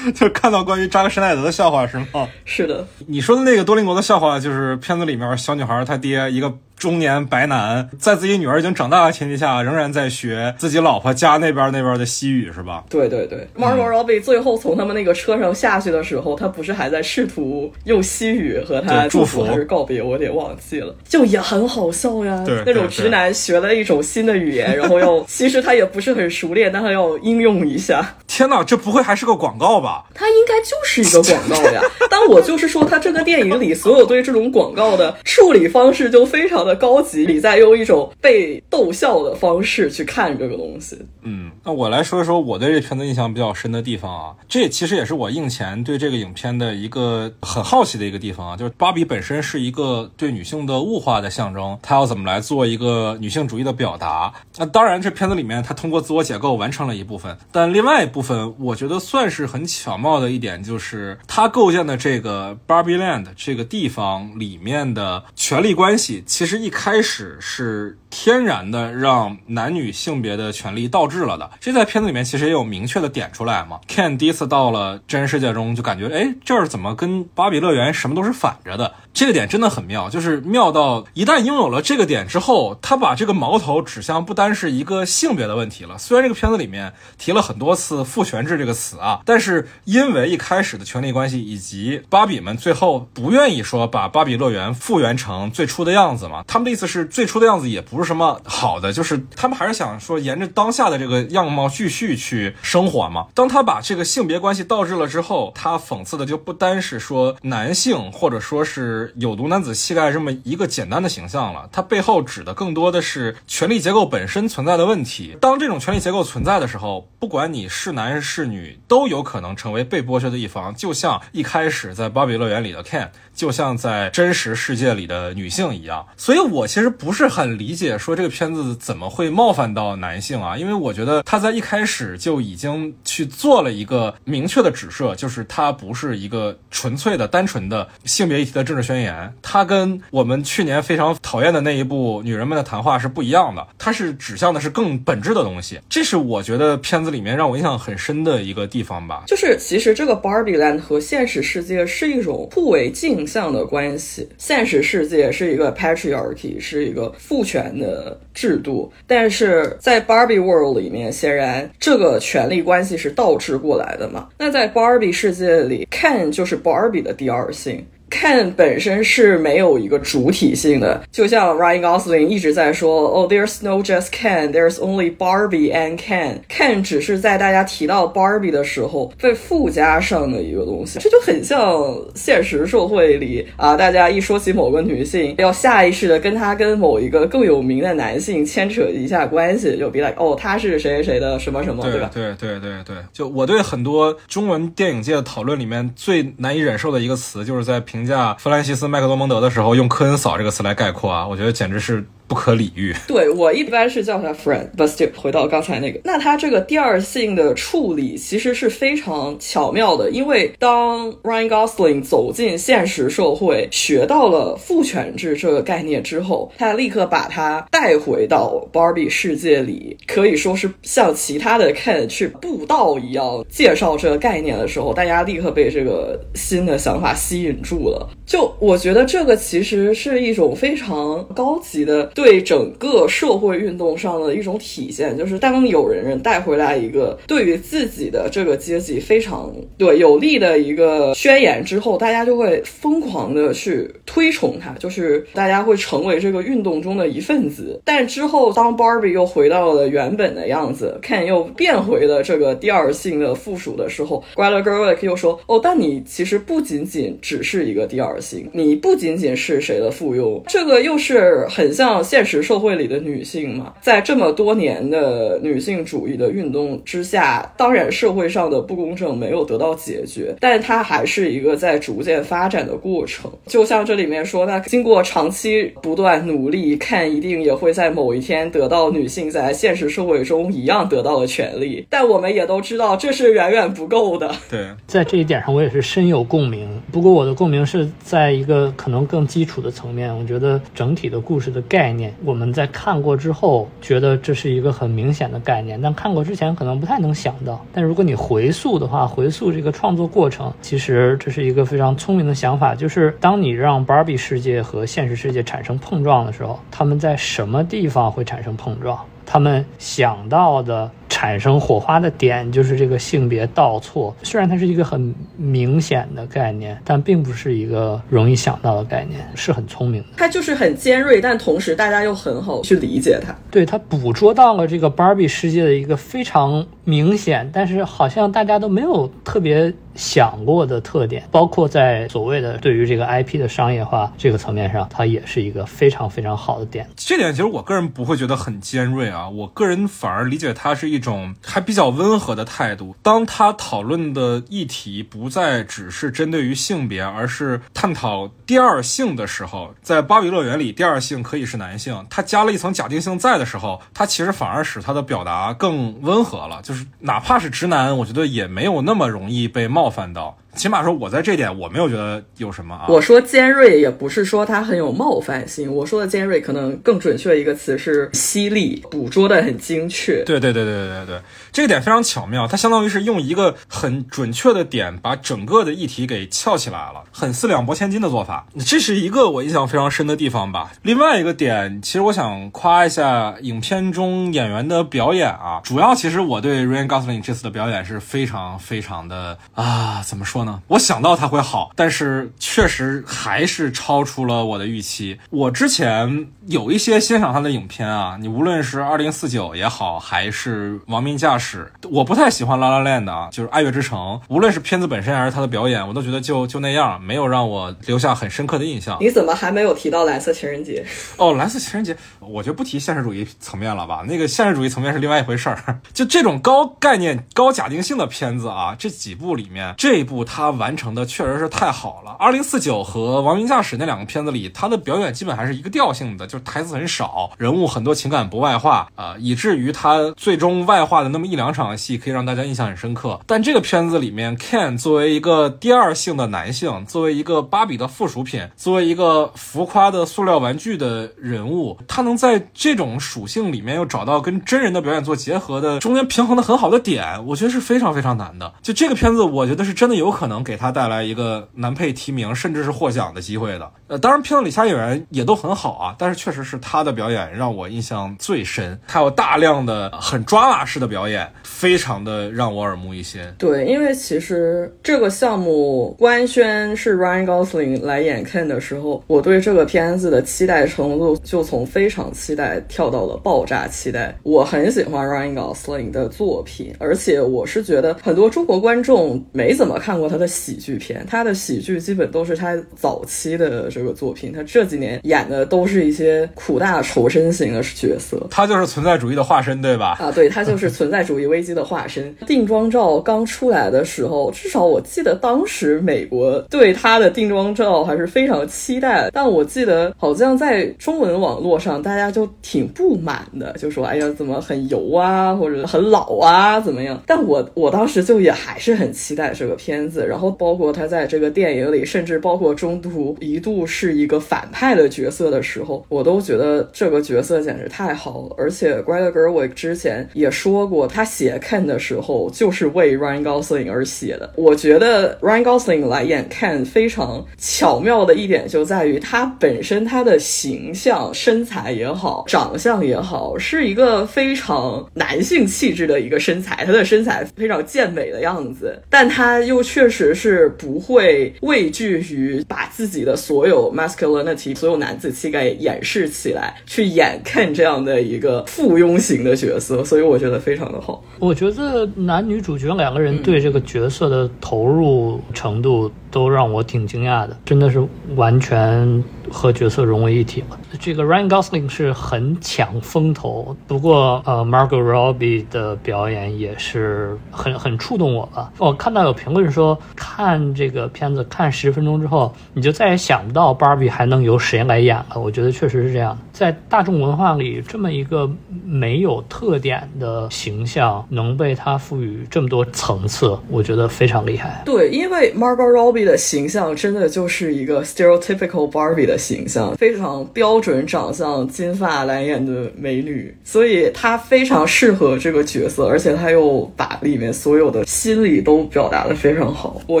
就看到关于扎克施奈德的笑话是吗？是的，你说的那个多邻国的笑话，就是片子里面小女孩她爹一个。中年白男在自己女儿已经长大的前提下，仍然在学自己老婆家那边那边的西语，是吧？对对对，Margot Robbie 最后从他们那个车上下去的时候，他不是还在试图用西语和他祝福还是告别？我有点忘记了，就也很好笑呀。对，那种直男学了一种新的语言，然后要其实他也不是很熟练，但他要应用一下。天哪，这不会还是个广告吧？他应该就是一个广告呀。但我就是说，他这个电影里所有对这种广告的处理方式就非常。的高级，你在用一种被逗笑的方式去看这个东西。嗯，那我来说一说我对这片子印象比较深的地方啊，这其实也是我映前对这个影片的一个很好奇的一个地方啊，就是芭比本身是一个对女性的物化的象征，它要怎么来做一个女性主义的表达？那当然，这片子里面它通过自我解构完成了一部分，但另外一部分，我觉得算是很巧妙的一点，就是它构建的这个 Barbie Land 这个地方里面的权力关系，其实。一开始是天然的让男女性别的权利倒置了的。这在片子里面其实也有明确的点出来嘛。Ken 第一次到了真实世界中，就感觉哎，这儿怎么跟芭比乐园什么都是反着的？这个点真的很妙，就是妙到一旦拥有了这个点之后，他把这个矛头指向不单是一个性别的问题了。虽然这个片子里面提了很多次父权制这个词啊，但是因为一开始的权力关系以及芭比们最后不愿意说把芭比乐园复原成最初的样子嘛，他们的意思是最初的样子也不是什么好的，就是他们还是想说沿着当下的这个样貌继续去生活嘛。当他把这个性别关系倒置了之后，他讽刺的就不单是说男性或者说是。有毒男子气概这么一个简单的形象了，它背后指的更多的是权力结构本身存在的问题。当这种权力结构存在的时候，不管你是男是女，都有可能成为被剥削的一方。就像一开始在芭比乐园里的 Ken。就像在真实世界里的女性一样，所以我其实不是很理解说这个片子怎么会冒犯到男性啊？因为我觉得他在一开始就已经去做了一个明确的指涉，就是它不是一个纯粹的、单纯的性别议题的政治宣言，它跟我们去年非常讨厌的那一部《女人们的谈话》是不一样的，它是指向的是更本质的东西。这是我觉得片子里面让我印象很深的一个地方吧。就是其实这个 Barbie Land 和现实世界是一种互为镜。像的关系，现实世界是一个 patriarchy，是一个父权的制度，但是在 Barbie World 里面，显然这个权力关系是倒置过来的嘛？那在 Barbie 世界里，Ken 就是 Barbie 的第二性。Ken 本身是没有一个主体性的，就像 Ryan Gosling 一直在说，哦，There's no just Ken，There's only Barbie and Ken。Ken 只是在大家提到 Barbie 的时候被附加上的一个东西，这就很像现实社会里啊，大家一说起某个女性，要下意识的跟她跟某一个更有名的男性牵扯一下关系，就比 like 哦，他是谁谁谁的什么什么，对吧？对对对对，就我对很多中文电影界的讨论里面最难以忍受的一个词，就是在评。评价弗兰西斯麦克多蒙德的时候，用科恩嫂这个词来概括啊，我觉得简直是。不可理喻。对我一般是叫他 friend，but still 回到刚才那个，那他这个第二性的处理其实是非常巧妙的，因为当 Ryan Gosling 走进现实社会，学到了父权制这个概念之后，他立刻把他带回到 Barbie 世界里，可以说是像其他的 Ken 去布道一样介绍这个概念的时候，大家立刻被这个新的想法吸引住了。就我觉得这个其实是一种非常高级的。对整个社会运动上的一种体现，就是当有人人带回来一个对于自己的这个阶级非常对有利的一个宣言之后，大家就会疯狂的去推崇他，就是大家会成为这个运动中的一份子。但之后，当 Barbie 又回到了原本的样子，Ken 又变回了这个第二性的附属的时候，Greta Gerwig 又说：“哦，但你其实不仅仅只是一个第二性，你不仅仅是谁的附庸。”这个又是很像。现实社会里的女性嘛，在这么多年的女性主义的运动之下，当然社会上的不公正没有得到解决，但它还是一个在逐渐发展的过程。就像这里面说，那经过长期不断努力，看一定也会在某一天得到女性在现实社会中一样得到的权利。但我们也都知道，这是远远不够的。对，在这一点上，我也是深有共鸣。不过我的共鸣是在一个可能更基础的层面，我觉得整体的故事的概念。我们在看过之后，觉得这是一个很明显的概念，但看过之前可能不太能想到。但如果你回溯的话，回溯这个创作过程，其实这是一个非常聪明的想法，就是当你让芭比世界和现实世界产生碰撞的时候，他们在什么地方会产生碰撞？他们想到的。产生火花的点就是这个性别倒错，虽然它是一个很明显的概念，但并不是一个容易想到的概念，是很聪明的。它就是很尖锐，但同时大家又很好去理解它。对，它捕捉到了这个芭比世界的一个非常明显，但是好像大家都没有特别想过的特点，包括在所谓的对于这个 IP 的商业化这个层面上，它也是一个非常非常好的点。这点其实我个人不会觉得很尖锐啊，我个人反而理解它是一。种还比较温和的态度。当他讨论的议题不再只是针对于性别，而是探讨第二性的时候，在芭比乐园里，第二性可以是男性。他加了一层假定性在的时候，他其实反而使他的表达更温和了。就哪怕是直男，我觉得也没有那么容易被冒犯到。起码说我在这点我没有觉得有什么啊。我说尖锐也不是说它很有冒犯性，我说的尖锐可能更准确一个词是犀利，捕捉的很精确。对对对对对对，这个点非常巧妙，它相当于是用一个很准确的点把整个的议题给翘起来了，很四两拨千斤的做法。这是一个我印象非常深的地方吧。另外一个点，其实我想夸一下影片中演员的表演啊，主要其实我对 Ryan Gosling 这次的表演是非常非常的啊，怎么说呢？我想到它会好，但是确实还是超出了我的预期。我之前有一些欣赏他的影片啊，你无论是二零四九也好，还是亡命驾驶，我不太喜欢 La La Land 啊，就是爱乐之城，无论是片子本身还是他的表演，我都觉得就就那样，没有让我留下很深刻的印象。你怎么还没有提到蓝色情人节？哦，蓝色情人节，我就不提现实主义层面了吧，那个现实主义层面是另外一回事儿。就这种高概念、高假定性的片子啊，这几部里面，这一部他完成的确实是太好了。二零四九和亡命驾驶那两个片子里，他的表演基本还是一个调性的，就是台词很少，人物很多情感不外化啊、以至于他最终外化的那么一两场戏，可以让大家印象很深刻。但这个片子里面，Ken 作为一个第二性的男性，作为一个芭比的附属品，作为一个浮夸的塑料玩具的人物，他能在这种属性里面又找到跟真人的表演做结合的中间平衡的很好的点，我觉得是非常非常难的。就这个片子，我觉得是真的有可能给他带来一个男配提名，甚至是获奖的机会的。呃，当然片子里其他演员也都很好啊，但是确实是他的表演让我印象最深，他有大量的很抓马式的表演，非常的让我耳目一新。对，因为其实这个项目官宣是 Ryan Gosling 来演 Ken 的时候，我对这个片子的期待程度就从非常期待跳到了爆炸期待。我很喜欢 Ryan Gosling 的作品，而且我是觉得很多中国观众没怎么看过他的喜剧片，他的喜剧基本都是他早期的这个作品，他这几年演的都是一些苦大仇深型的角色。他就是存在主义的化身，对吧？啊，对，他就是存在主义危机的化身。定妆照刚出来的时候，至少我记得当时美国对他的定妆照还是非常期待，但我记得好像在中文网络上大家就挺不满的，就说哎呀怎么很油啊，或者很老啊，怎么样？但我我当时就也还是很期待这个片子，然后包括他在这个电影里，甚至包括中途一度是一个反派的角色的时候，我都觉得这个角色简直太好了。而且 Greta Gerwig 之前也说过，他写 Ken 的时候就是为 Ryan Gosling 而写的。我觉得 Ryan Gosling 来演 Ken 非常巧妙的一点就在于他本身他的形象、身材也好，长相也好，是一个非常男性气质的一个身材，他的身材非常健美的样子，但他又确实是不会畏惧于把自己的所有 masculinity、所有男子气概掩饰起来，去演 Ken 这样的一个附庸型的角色，所以我觉得非常的好。我觉得男女主角两个人对这个角色的投入程度都让我挺惊讶的，真的是完全和角色融为一体了。这个 Ryan Gosling 是很抢风头，不过呃，Margot Robbie 的表演也是很很触动我吧。我看到有评论说，看这个片子看十分钟之后，你就再也想不到 Barbie 还能由谁来演了。我觉得确实是这样，在大众文化里，这么一个没有特点的形象能被他赋予这么多层次，我觉得非常厉害。对，因为 Margot Robbie 的形象真的就是一个 stereotypical Barbie 的形象，非常标准长相、金发蓝眼的美女，所以她非常适合这个角色，而且她又把里面所有的心理都表达的非常好。我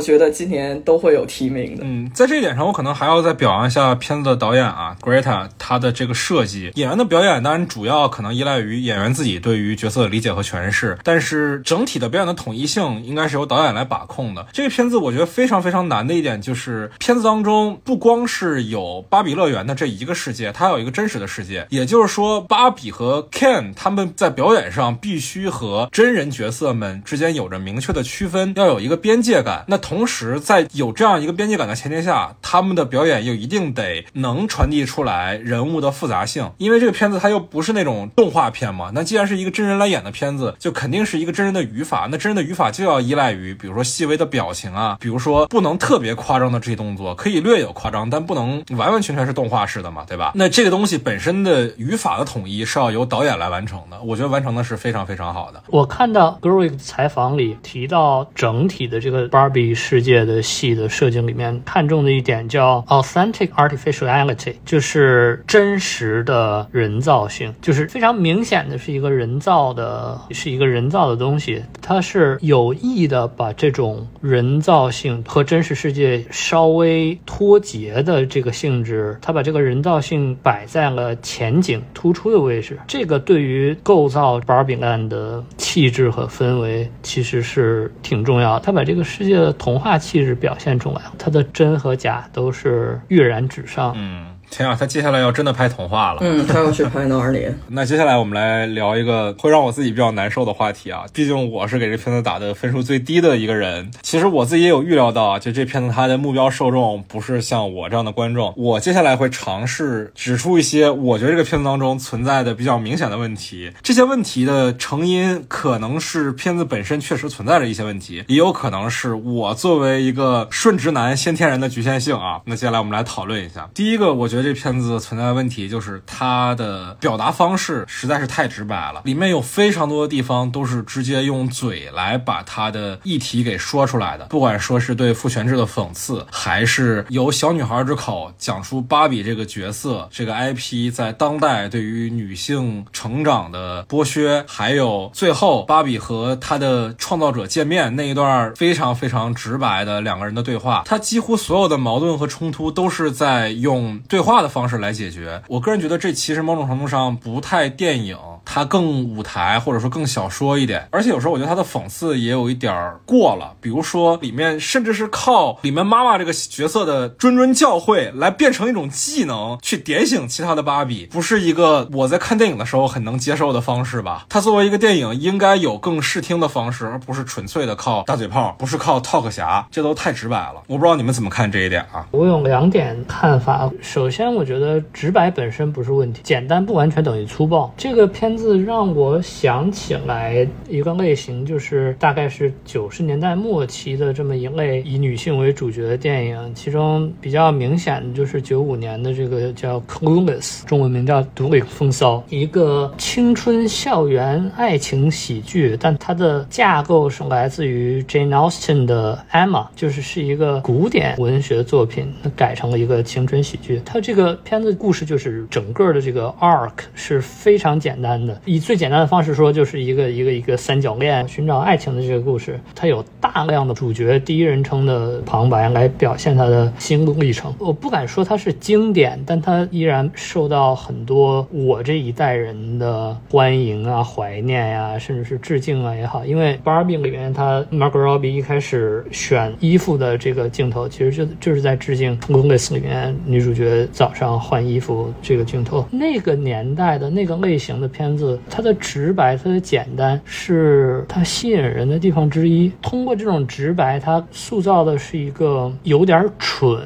觉得今年都会有提名的。嗯，在这一点上，我可能还要再表扬一下片子的导演啊，Greta，他的这个设计，演员的表演当然主要可能依赖于演员自己对于角色的理解和诠释，但是整体的表演的统一性应该是由导演来把控的。这个片子我觉得非常非常难的一点就是，片子当中不光是有芭比乐园的这一个世界，它有一个真实的世界，也就是说，芭比和 Ken 他们在表演上必须和真人角色们之间有着明确的区分，要有一个边界感。那同时，在有这样一个边界感的前提下，他们的表演又一定得能传递出来人物的复杂性，因为这个片子它又不是那种动画片嘛。那既然是一个真人来演的片子，就肯定是一个真人的语法。那真人的语法就要依赖于，比如说细微的表情啊，比如说不能特别夸张的肢体动作，可以略有夸张，但不能完完完全全是动画式的嘛，对吧？那这个东西本身的语法的统一是要由导演来完成的，我觉得完成的是非常非常好的。我看到 Gerwig 采访里提到，整体的这个 Barbie 世界的戏的设计里面，看重的一点叫 authentic artificiality，就是真实的人造性，就是非常明显的是一个人造的，是一个人造的东西，它是有意的把这种人造性和真实世界稍微脱节的这个性质，是他把这个人造性摆在了前景突出的位置，这个对于构造 Barbie Land 的气质和氛围其实是挺重要他。把这个世界的童话气质表现出来了，它的真和假都是跃然纸上。嗯。天啊，他接下来要真的拍童话了。嗯，他要去拍哪里？那接下来我们来聊一个会让我自己比较难受的话题啊。毕竟我是给这片子打的分数最低的一个人。其实我自己也有预料到啊，就这片子它的目标受众不是像我这样的观众。我接下来会尝试指出一些我觉得这个片子当中存在的比较明显的问题。这些问题的成因可能是片子本身确实存在着一些问题，也有可能是我作为一个顺直男先天然的局限性啊。那接下来我们来讨论一下。第一个，我觉得。觉得这片子存在的问题就是它的表达方式实在是太直白了，里面有非常多的地方都是直接用嘴来把它的议题给说出来的。不管说是对父权制的讽刺，还是由小女孩之口讲出芭比这个角色、这个 IP 在当代对于女性成长的剥削，还有最后芭比和她的创造者见面那一段非常非常直白的两个人的对话，它几乎所有的矛盾和冲突都是在用对。化的方式来解决，我个人觉得这其实某种程度上不太电影。它更舞台或者说更小说一点，而且有时候我觉得它的讽刺也有一点过了。比如说里面甚至是靠里面妈妈这个角色的谆谆教诲来变成一种技能，去点醒其他的芭比，不是一个我在看电影的时候很能接受的方式吧？它作为一个电影，应该有更视听的方式，而不是纯粹的靠大嘴炮，不是靠 talk 侠，这都太直白了。我不知道你们怎么看这一点啊？我有两点看法。首先，我觉得直白本身不是问题，简单不完全等于粗暴。这个片。字让我想起来一个类型，就是大概是九十年代末期的这么一类以女性为主角的电影，其中比较明显的就是九五年的这个叫《Clueless》，中文名叫《独领风骚》，一个青春校园爱情喜剧，但它的架构是来自于 Jane Austen 的《Emma》，就是是一个古典文学作品改成了一个青春喜剧。它这个片子故事就是整个的这个 arc 是非常简单的。以最简单的方式说，就是一个一个一个三角恋寻找爱情的这个故事，它有大量的主角第一人称的旁白来表现他的心路历程。我不敢说它是经典，但它依然受到很多我这一代人的欢迎啊、怀念呀，甚至是致敬啊也好。因为《Barbie》里面，他 Margot Robbie 一开始选衣服的这个镜头，其实就就是在致敬《Clueless》里面女主角早上换衣服这个镜头。那个年代的那个类型的片子。子它的直白，它的简单，是它吸引人的地方之一。通过这种直白，它塑造的是一个有点蠢，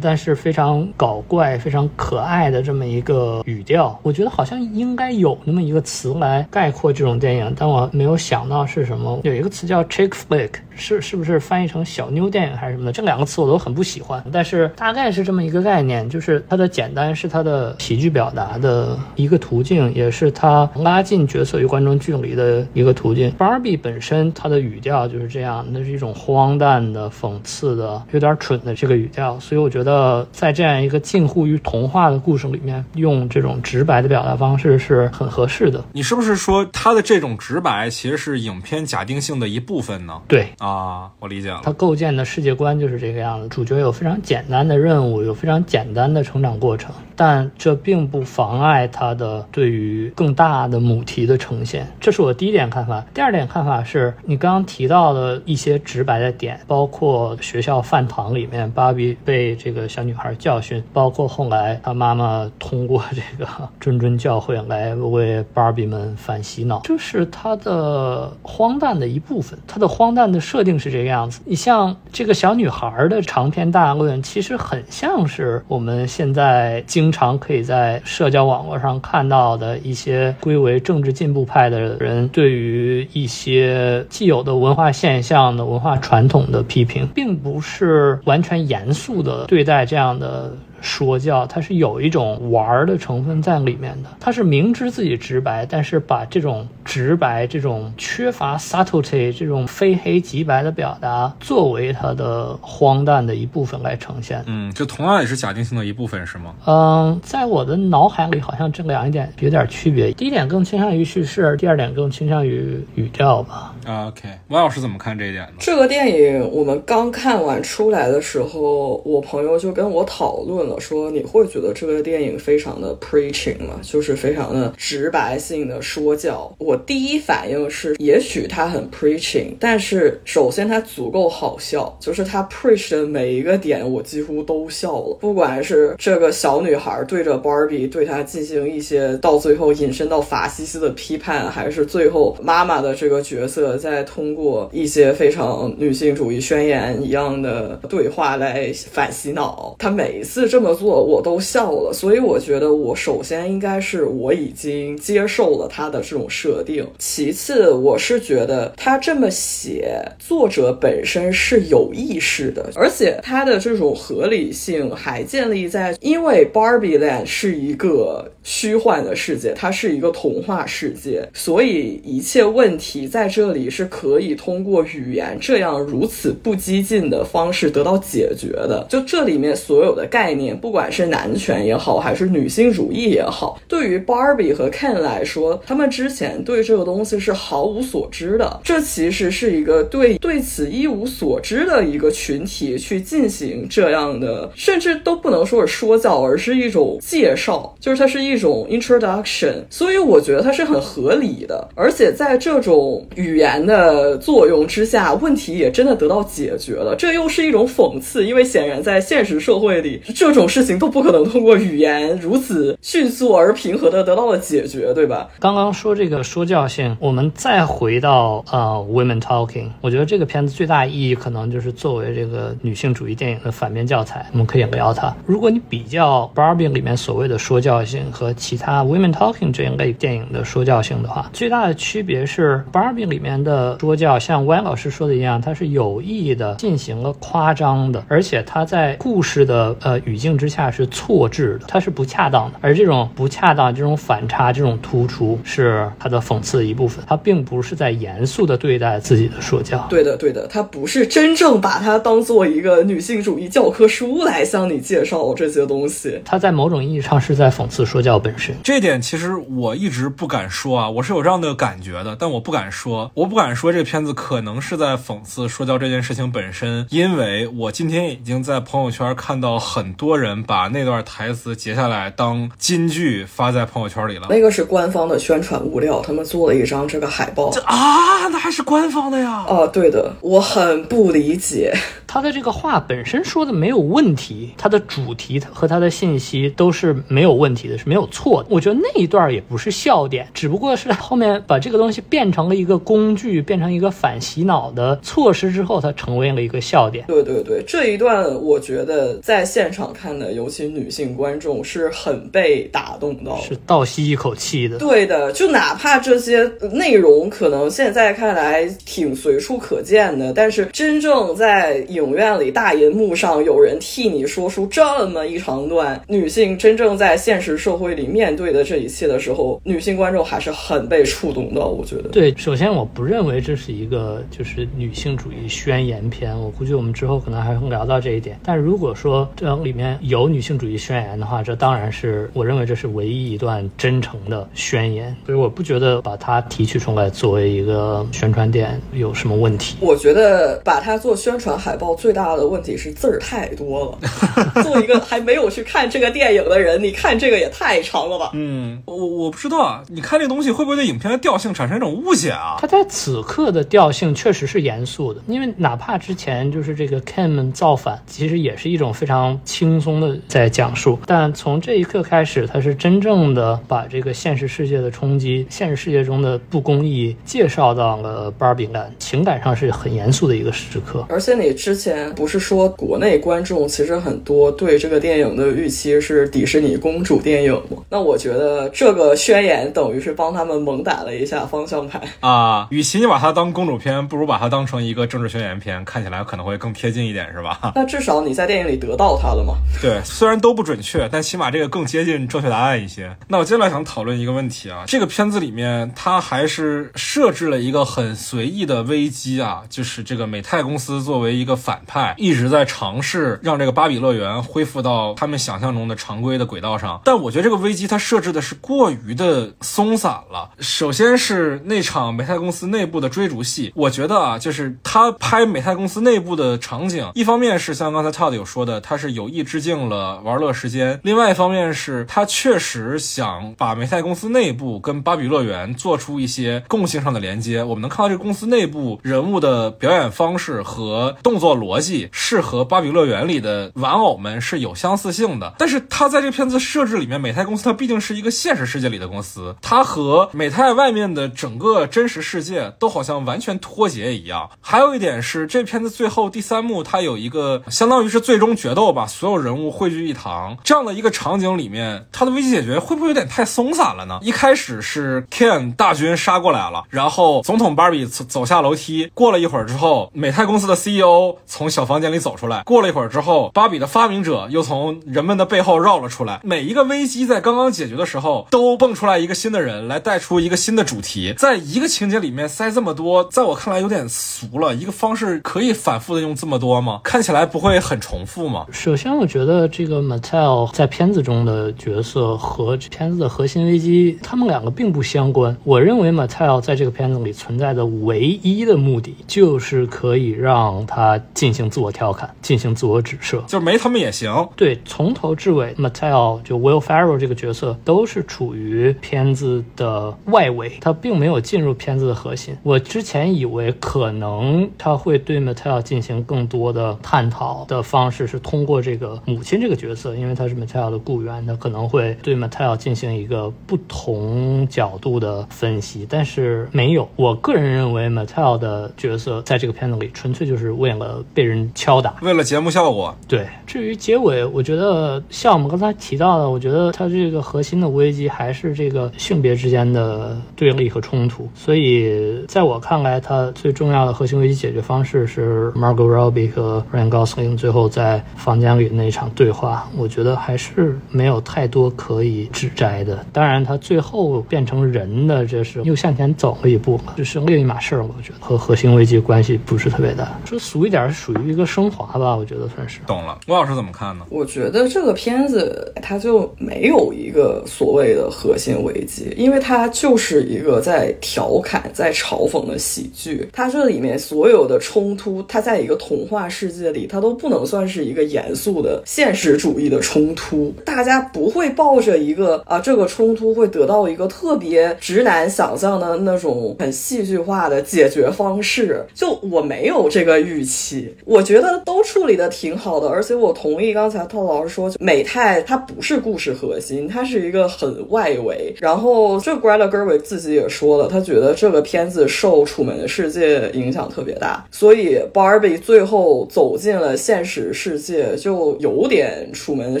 但是非常搞怪、非常可爱的这么一个语调。我觉得好像应该有那么一个词来概括这种电影，但我没有想到是什么。有一个词叫 chick flick，是是不是翻译成小妞电影还是什么的？这两个词我都很不喜欢，但是大概是这么一个概念，就是它的简单是它的喜剧表达的一个途径，也是它。拉近角色与观众距离的一个途径。Barbie 本身它的语调就是这样，那是一种荒诞的、讽刺的、有点蠢的这个语调。所以我觉得在这样一个近乎于童话的故事里面，用这种直白的表达方式是很合适的。你是不是说它的这种直白其实是影片假定性的一部分呢？对啊，我理解了。他构建的世界观就是这个样子，主角有非常简单的任务，有非常简单的成长过程。但这并不妨碍他的对于更大的母题的呈现，这是我第一点看法。第二点看法是你刚刚提到的一些直白的点，包括学校饭堂里面芭比被这个小女孩教训，包括后来她妈妈通过这个谆谆教诲来为芭比们反洗脑，这是他的荒诞的一部分。他的荒诞的设定是这个样子。你像这个小女孩的长篇大论，其实很像是我们现在经。常可以在社交网络上看到的一些归为政治进步派的人对于一些既有的文化现象的文化传统的批评，并不是完全严肃的对待这样的。说教，它是有一种玩儿的成分在里面的。他是明知自己直白，但是把这种直白、这种缺乏 subtlety、这种非黑即白的表达，作为他的荒诞的一部分来呈现。嗯，这同样也是假定性的一部分，是吗？嗯，在我的脑海里，好像这两一点有点区别。第一点更倾向于叙事，第二点更倾向于语调吧。啊，OK，王老师怎么看这一点呢？这个电影我们刚看完出来的时候，我朋友就跟我讨论了，我说你会觉得这个电影非常的 preaching 吗？就是非常的直白性的说教。我第一反应是，也许它很 preaching，但是首先它足够好笑，就是它 preach 的每一个点，我几乎都笑了。不管是这个小女孩对着 Barbie 对她进行一些到最后引申到法西斯的批判，还是最后妈妈的这个角色在通过一些非常女性主义宣言一样的对话来反洗脑，她每一次这这么做我都笑了。所以我觉得我首先应该是我已经接受了他的这种设定，其次我是觉得他这么写，作者本身是有意识的，而且他的这种合理性还建立在因为 Barbie Land 是一个虚幻的世界，它是一个童话世界，所以一切问题在这里是可以通过语言这样如此不激进的方式得到解决的。就这里面所有的概念，不管是男权也好，还是女性主义也好，对于 Barbie 和 Ken 来说，他们之前对这个东西是毫无所知的。这其实是一个对对此一无所知的一个群体去进行这样的，甚至都不能说是说教，而是一种介绍，就是它是一种 introduction。所以我觉得它是很合理的，而且在这种语言的作用之下，问题也真的得到解决了。这又是一种讽刺，因为显然在现实社会里，这种事情都不可能通过语言如此迅速而平和的得到了解决，对吧？刚刚说这个说教性，我们再回到呃 women talking，我觉得这个片子最大意义可能就是作为这个女性主义电影的反面教材，我们可以聊它。如果你比较 Barbie 里面所谓的说教性和其他 women talking 这一类电影的说教性的话，最大的区别是 Barbie 里面的说教，像 Y 老师说的一样，它是有意的进行了夸张的，而且它在故事的呃语境之下是错置的，它是不恰当的。而这种不恰当、这种反差、这种突出是它的讽刺的一部分，它并不是在严肃的对待自己的说教。对的，对的，它不是真正把它当做一个女性主义教科书来向你介绍这些东西。它在某种意义上是在讽刺说教本身。这点其实我一直不敢说啊，我是有这样的感觉的，但我不敢说，我不敢说这个片子可能是在讽刺说教这件事情本身，因为我今天已经在朋友圈看到很多人把那段台词截下来当金句发在朋友圈里了。那个是官方的宣传物料，他们做了一张这个海报。这啊，那还是官方的呀？哦，对的，我很不理解。他的这个话本身说的没有问题，他的主题和他的信息都是没有问题的，是没有错的。我觉得那一段也不是笑点，只不过是后面把这个东西变成了一个工具，变成一个反洗脑的措施之后，它成为了一个笑点。对对对，这一段我觉得在现场看的，尤其女性观众是很被打动到，是倒吸一口气的。对的，就哪怕这些内容可能现在看来挺随处可见的，但是真正在影院里大银幕上有人替你说出这么一长段女性真正在现实社会里面对的这一切的时候，女性观众还是很被触动到。我觉得，对，首先我不认为这是一个就是女性主义宣言片，我估计我们之后可能还会聊到这一点。但如果说这里面有女性主义宣言的话，这当然是我认为这是唯一一段真诚的宣言，所以我不觉得把它提取出来作为一个宣传点有什么问题。我觉得把它做宣传海报最大的问题是字儿太多了。做一个还没有去看这个电影的人，你看这个也太长了吧？嗯，我我不知道啊，你看这东西会不会对影片的调性产生一种误解啊？它在此刻的调性确实是严肃的，因为哪怕之前就是这个 Kim 造反，其实也是一种非常轻松的在讲述，但从这一刻开始，他是真正的把这个现实世界的冲击、现实世界中的不公义介绍到了 Barbie Land，情感上是很严肃的一个时刻。而且你之前不是说国内观众其实很多对这个电影的预期是迪士尼公主电影吗？那我觉得这个宣言等于是帮他们猛打了一下方向盘。啊，与其你把它当公主片，不如把它当成一个政治宣言片，看起来可能会更贴近一点，是吧？那至少你在电影里得到它了嘛？对，虽然都不准确，但起码这个更接近正确答案一些。那我接下来想讨论一个问题啊，这个片子里面它还是设置了一个很随意的危机啊，就是这个美泰公司作为一个反派，一直在尝试让这个芭比乐园恢复到他们想象中的常规的轨道上。但我觉得这个危机它设置的是过于的松散了。首先是那场美泰公司内部的追逐戏，我觉得啊，就是他拍美泰公司内部的场景，一方面是像刚才 Todd 有说的，他是有意之敬了玩乐时间；另外一方面是他确实想把美泰公司内部跟芭比乐园做出一些共性上的连接。我们能看到这个公司内部人物的表演方式和动作逻辑是和芭比乐园里的玩偶们是有相似性的。但是他在这个片子设置里面，美泰公司它毕竟是一个现实世界里的公司，它和美泰外面的整个真实世界都好像完全脱节一样。还有一点是，这片子最后第三幕它有一个相当于是最终决斗吧，所有人人物汇聚一堂这样的一个场景里面，它的危机解决会不会有点太松散了呢？一开始是 Ken 大军杀过来了，然后总统 Barbie 走走下楼梯，过了一会儿之后，美泰公司的 CEO 从小房间里走出来，过了一会儿之后，芭比的发明者又从人们的背后绕了出来。每一个危机在刚刚解决的时候，都蹦出来一个新的人来带出一个新的主题，在一个情节里面塞这么多，在我看来有点俗了。一个方式可以反复的用这么多吗？看起来不会很重复吗？首先，我觉得这个 Mattel 在片子中的角色和片子的核心危机，他们两个并不相关。我认为 Mattel 在这个片子里存在的唯一的目的，就是可以让他进行自我调侃，进行自我指涉，就是没他们也行。对，从头至尾，Mattel 就 Will Ferrell 这个角色都是处于片子的外围，他并没有进入片子的核心。我之前以为可能他会对 Mattel 进行更多的探讨的方式是通过这个母亲这个角色，因为她是 Mattel 的雇员，她可能会对 Mattel 进行一个不同角度的分析，但是没有。我个人认为 Mattel 的角色在这个片子里纯粹就是为了被人敲打，为了节目效果。对，至于结尾，我觉得像我们刚才提到的，我觉得它这个核心的危机还是这个性别之间的对立和冲突。所以在我看来，它最重要的核心危机解决方式是 Margot Robbie 和 Ryan Gosling 最后在房间里那场对话。我觉得还是没有太多可以指摘的。当然，他最后变成人的，这是又向前走了一步了，这是另一码事儿。我觉得和核心危机关系不是特别大。说俗一点，是属于一个升华吧，我觉得算是。懂了，郭老师怎么看呢？我觉得这个片子它就没有一个所谓的核心危机，因为它就是一个在调侃、在嘲讽的喜剧。它这里面所有的冲突，它在一个童话世界里，它都不能算是一个严肃的现实主义的冲突。大家不会抱着一个啊，这个冲突会得到一个特别直男想象的那种很戏剧化的解决方式。就我没有这个预期，我觉得都处理的挺好的，而且我同意刚才套老师说，美泰它不是故事核心，它是一个很外围。然后这 Greta Gerwig 自己也说了，他觉得这个片子受《楚门的世界》影响特别大，所以 Barbie 最后走进了现实世界，就有点《楚门的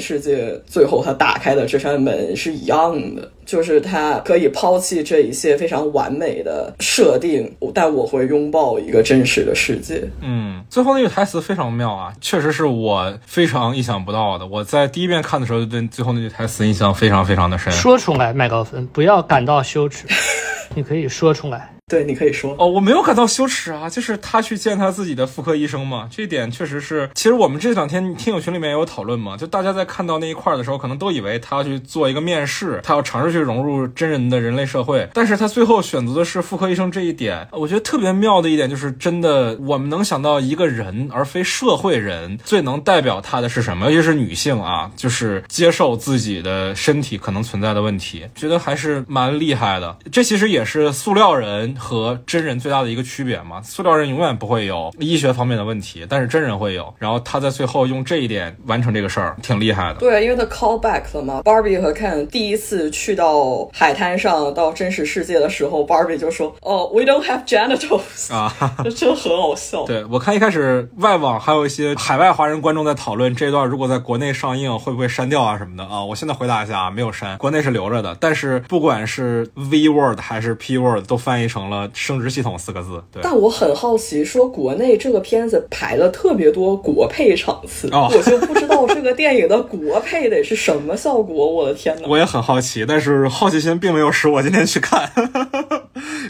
世界》最后他打开的这扇门是一样的。就是他可以抛弃这一切非常完美的设定，但我会拥抱一个真实的世界。嗯，最后那句台词非常妙啊，确实是我非常意想不到的。我在第一遍看的时候，就对最后那句台词印象非常非常的深。说出来，麦高芬，不要感到羞耻，你可以说出来。对，你可以说哦，我没有感到羞耻啊，就是他去见他自己的妇科医生嘛，这一点确实是。其实我们这两天听友群里面也有讨论嘛，就大家在看到那一块的时候，可能都以为他要去做一个面试，他要尝试去融入真人的人类社会，但是他最后选择的是妇科医生这一点，我觉得特别妙的一点就是，真的我们能想到一个人而非社会人最能代表他的是什么，尤其是女性啊，就是接受自己的身体可能存在的问题，觉得还是蛮厉害的。这其实也是塑料人和真人。最大的一个区别嘛，塑料人永远不会有医学方面的问题，但是真人会有。然后他在最后用这一点完成这个事儿，挺厉害的。对，因为他 call back 了嘛。Barbie 和 Ken 第一次去到海滩上，到真实世界的时候，Barbie 就说：“哦，We don't have genitals。”啊，这真的很好笑。对我看一开始外网还有一些海外华人观众在讨论这段，如果在国内上映会不会删掉啊什么的啊？我现在回答一下啊，没有删，国内是留着的。但是不管是 V word 还是 P word，都翻译成了生殖系统。四个字，但我很好奇，说国内这个片子排了特别多国配场次，我就不知道。道这个电影的国配得是什么效果？我的天哪！我也很好奇，但是好奇心并没有使我今天去看。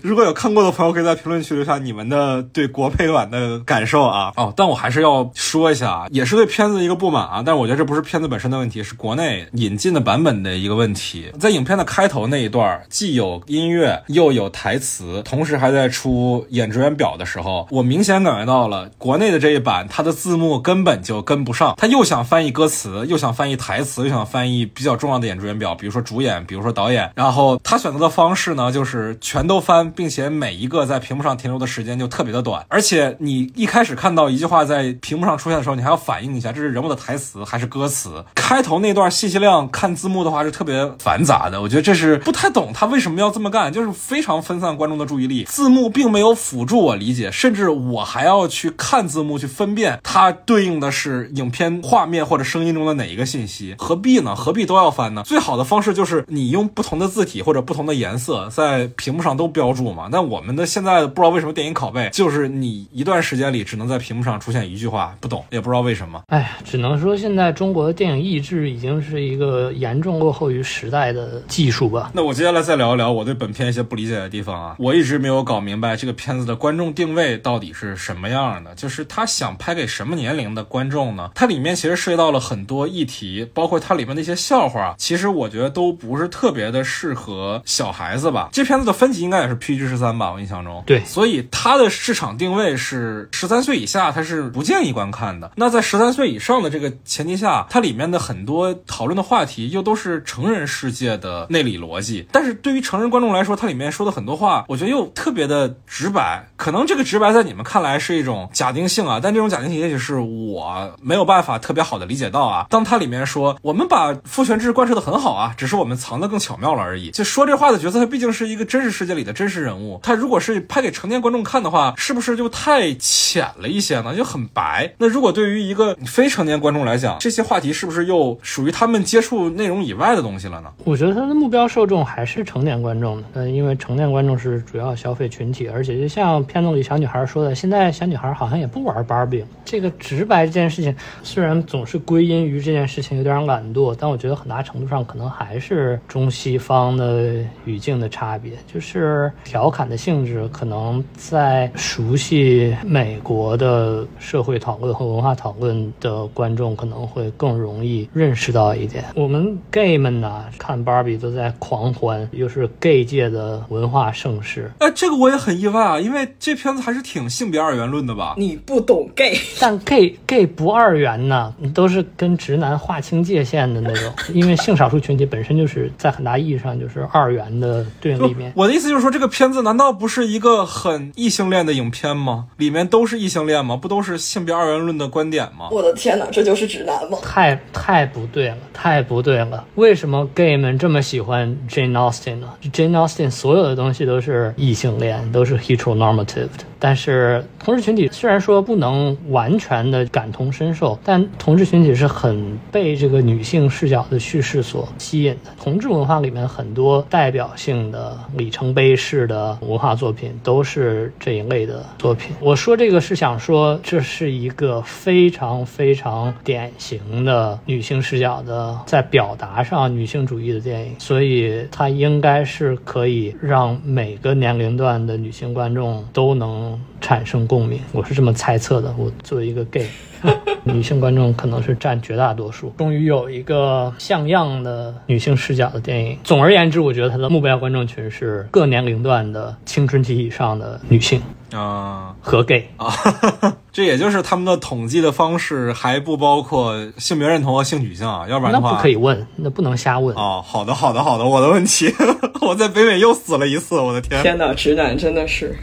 如果有看过的朋友，可以在评论区留下你们的对国配版的感受啊。哦，但我还是要说一下，也是对片子的一个不满啊。但是我觉得这不是片子本身的问题，是国内引进的版本的一个问题。在影片的开头那一段，既有音乐又有台词，同时还在出演职员表的时候，我明显感觉到了国内的这一版，它的字幕根本就跟不上。他又想翻译歌词，又想翻译台词，又想翻译比较重要的演职员表，比如说主演，比如说导演。然后他选择的方式呢，就是全都翻。并且每一个在屏幕上停留的时间就特别的短，而且你一开始看到一句话在屏幕上出现的时候，你还要反应一下这是人物的台词还是歌词。开头那段信息量看字幕的话是特别繁杂的，我觉得这是不太懂他为什么要这么干，就是非常分散观众的注意力。字幕并没有辅助我理解，甚至我还要去看字幕去分辨它对应的是影片画面或者声音中的哪一个信息，何必呢？何必都要翻呢？最好的方式就是你用不同的字体或者不同的颜色在屏幕上都标注。嘛，那我们的现在不知道为什么电影拷贝，就是你一段时间里只能在屏幕上出现一句话，不懂，也不知道为什么。哎，只能说现在中国的电影意志已经是一个严重落后于时代的技术吧。那我接下来再聊一聊我对本片一些不理解的地方啊，我一直没有搞明白这个片子的观众定位到底是什么样的，就是他想拍给什么年龄的观众呢？它里面其实涉及到了很多议题，包括它里面的一些笑话，其实我觉得都不是特别的适合小孩子吧。这片子的分级应该也是 P。PG 十三吧，我印象中，对，所以它的市场定位是十三岁以下，它是不建议观看的。那在十三岁以上的这个前提下，它里面的很多讨论的话题又都是成人世界的内里逻辑。但是对于成人观众来说，它里面说的很多话，我觉得又特别的直白。可能这个直白在你们看来是一种假定性啊，但这种假定性也许是我没有办法特别好的理解到啊。当它里面说我们把父权制贯彻的很好啊，只是我们藏的更巧妙了而已。就说这话的角色，他毕竟是一个真实世界里的真实。是人物，他如果是拍给成年观众看的话，是不是就太浅了一些呢？就很白。那如果对于一个非成年观众来讲，这些话题是不是又属于他们接触内容以外的东西了呢？我觉得他的目标受众还是成年观众的，因为成年观众是主要消费群体，而且就像片子里小女孩说的，现在小女孩好像也不玩芭比。这个直白这件事情，虽然总是归因于这件事情有点懒惰，但我觉得很大程度上可能还是中西方的语境的差别，就是。调侃的性质，可能在熟悉美国的社会讨论和文化讨论的观众可能会更容易认识到一点。我们 gay 们呢，看芭比都在狂欢，又是 gay 界的文化盛世。哎，这个我也很意外啊，因为这片子还是挺性别二元论的吧？你不懂 gay，但 gay gay 不二元呢，都是跟直男划清界限的那种。因为性少数群体本身就是在很大意义上就是二元的对立面。我的意思就是说这个片。子难道不是一个很异性恋的影片吗？里面都是异性恋吗？不都是性别二元论的观点吗？我的天哪，这就是直男吗？太太不对了，太不对了！为什么 gay 们这么喜欢 Jane Austen 呢？Jane Austen 所有的东西都是异性恋，都是 heteronormative 的。但是同志群体虽然说不能完全的感同身受，但同志群体是很被这个女性视角的叙事所吸引的。同志文化里面很多代表性的里程碑式的文化作品都是这一类的作品。我说这个是想说，这是一个非常非常典型的女性视角的在表达上女性主义的电影，所以它应该是可以让每个年龄段的女性观众都能。产生共鸣，我是这么猜测的。我作为一个 gay，女性观众可能是占绝大多数。终于有一个像样的女性视角的电影。总而言之，我觉得它的目标观众群是各年龄段的青春期以上的女性啊和 gay 啊。这也就是他们的统计的方式，还不包括性别认同和性取向啊，要不然的话那不可以问，那不能瞎问哦。好的，好的，好的，我的问题，我在北美又死了一次，我的天！天哪，直男真的是。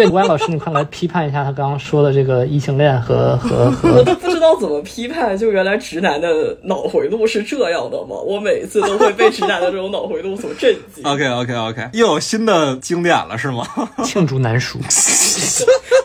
对，吴安老师，你快来批判一下他刚刚说的这个异性恋和和和。知道怎么批判，就原来直男的脑回路是这样的吗？我每次都会被直男的这种脑回路所震惊。OK OK OK，又有新的经典了是吗？罄竹难书，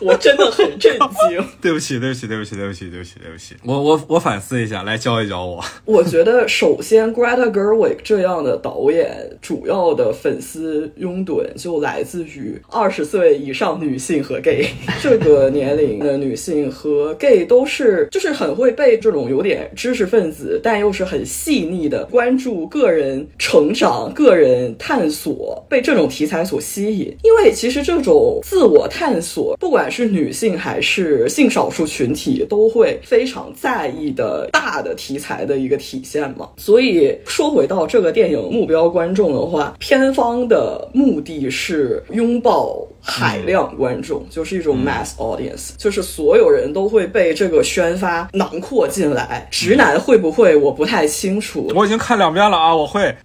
我真的很震惊。对不起，对不起，对不起，对不起，对不起，对不起，我我我反思一下，来教一教我。我觉得首先，Greta Gerwig 这样的导演，主要的粉丝拥趸就来自于二十岁以上。女性和 gay 这个年龄的女性和 gay 都是，就是就是很会被这种有点知识分子，但又是很细腻的关注个人成长、个人探索，被这种题材所吸引。因为其实这种自我探索，不管是女性还是性少数群体，都会非常在意的大的题材的一个体现嘛。所以说回到这个电影目标观众的话，片方的目的是拥抱。海量观众就是一种 mass audience，就是所有人都会被这个宣发囊括进来。直男会不会？我不太清楚。我已经看两遍了啊，我会。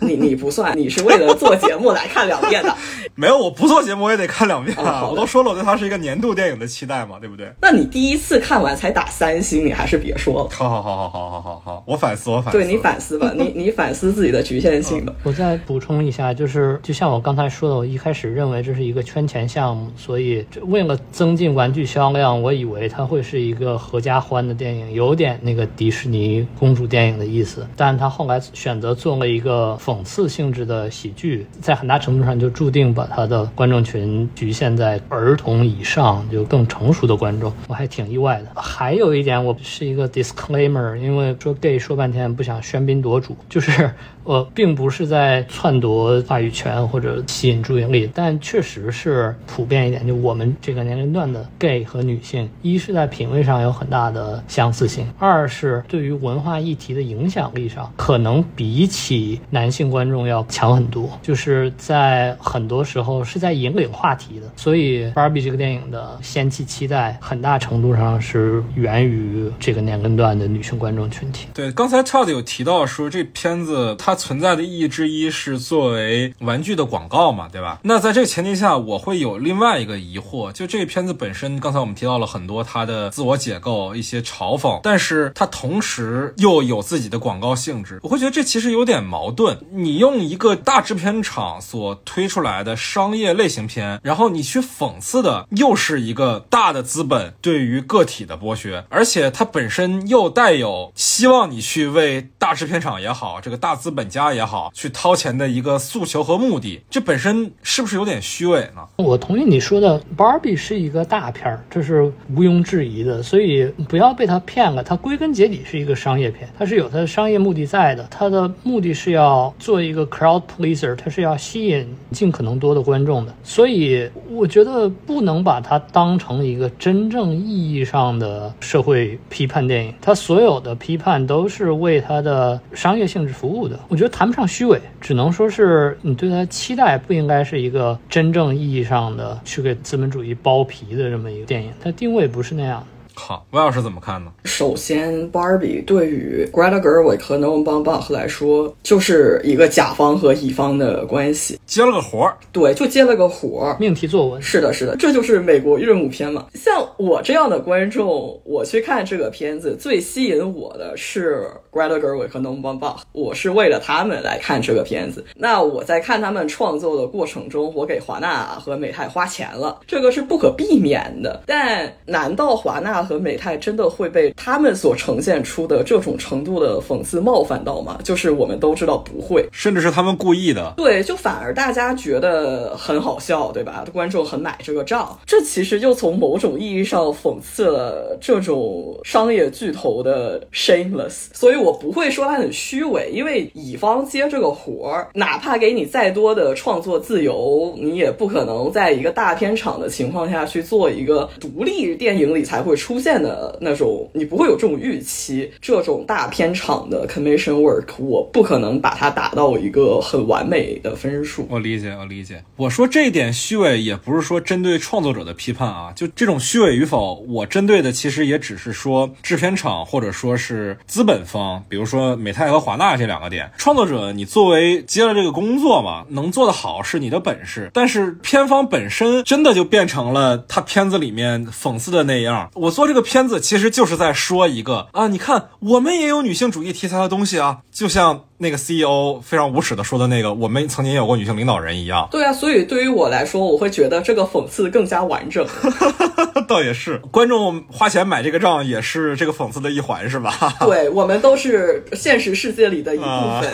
你你不算，你是为了做节目来看两遍的。没有，我不做节目我也得看两遍啊。我都说了，我对它是一个年度电影的期待嘛，对不对？那你第一次看完才打三星，你还是别说了。好好好好好好好好，我反思我反思。对你反思吧，你你反思自己的局限性吧。我再补充一下，就是就像我刚才说的，我一开始认为这是一个圈钱项目。所以，为了增进玩具销量，我以为它会是一个合家欢的电影，有点那个迪士尼公主电影的意思。但他后来选择做了一个讽刺性质的喜剧，在很大程度上就注定把他的观众群局限在儿童以上，就更成熟的观众。我还挺意外的。还有一点，我是一个 disclaimer，因为说 gay 说半天不想喧宾夺主，就是我并不是在篡夺话语权或者吸引注意力，但确实是普遍。一点就我们这个年龄段的 gay 和女性，一是在品味上有很大的相似性，二是对于文化议题的影响力上，可能比起男性观众要强很多。就是在很多时候是在引领话题的，所以 Barbie 这个电影的先期期待，很大程度上是源于这个年龄段的女性观众群体。对，刚才 Todd 有提到说这片子它存在的意义之一是作为玩具的广告嘛，对吧？那在这个前提下，我会有另外。一个疑惑，就这个片子本身，刚才我们提到了很多它的自我解构、一些嘲讽，但是它同时又有自己的广告性质，我会觉得这其实有点矛盾。你用一个大制片厂所推出来的商业类型片，然后你去讽刺的又是一个大的资本对于个体的剥削，而且它本身又带有希望你去为大制片厂也好，这个大资本家也好去掏钱的一个诉求和目的，这本身是不是有点虚伪呢？我同意你。说的 Barbie 是一个大片儿，这是毋庸置疑的，所以不要被他骗了。它归根结底是一个商业片，它是有它的商业目的在的。它的目的是要做一个 crowd pleaser，它是要吸引尽可能多的观众的。所以我觉得不能把它当成一个真正意义上的社会批判电影。它所有的批判都是为它的商业性质服务的。我觉得谈不上虚伪，只能说是你对它期待不应该是一个真正意义上的。去给资本主义剥皮的这么一个电影，它定位不是那样的。好，魏老师怎么看呢？首先，Barbie 对于 Greta Gerwig 和 Noam Baumbach 来说，就是一个甲方和乙方的关系，接了个活儿。对，就接了个活儿，命题作文。是的，是的，这就是美国岳母片嘛。像我这样的观众，我去看这个片子，最吸引我的是 Greta Gerwig 和 Noam Baumbach，我是为了他们来看这个片子。那我在看他们创作的过程中，我给华纳和美泰花钱了，这个是不可避免的。但难道华纳？和美泰真的会被他们所呈现出的这种程度的讽刺冒犯到吗？就是我们都知道不会，甚至是他们故意的。对，就反而大家觉得很好笑，对吧？观众很买这个账，这其实就从某种意义上讽刺了这种商业巨头的 shameless。所以我不会说他很虚伪，因为乙方接这个活儿，哪怕给你再多的创作自由，你也不可能在一个大片场的情况下去做一个独立电影里才会出。出现的那种，你不会有这种预期。这种大片场的 commission work，我不可能把它打到一个很完美的分数。我理解，我理解。我说这一点虚伪，也不是说针对创作者的批判啊。就这种虚伪与否，我针对的其实也只是说制片厂或者说是资本方，比如说美泰和华纳这两个点。创作者，你作为接了这个工作嘛，能做得好是你的本事。但是片方本身真的就变成了他片子里面讽刺的那样。我做。这个片子其实就是在说一个啊，你看我们也有女性主义题材的东西啊，就像那个 CEO 非常无耻的说的那个，我们曾经有过女性领导人一样。对啊，所以对于我来说，我会觉得这个讽刺更加完整。倒也是，观众花钱买这个账也是这个讽刺的一环，是吧？对我们都是现实世界里的一部分。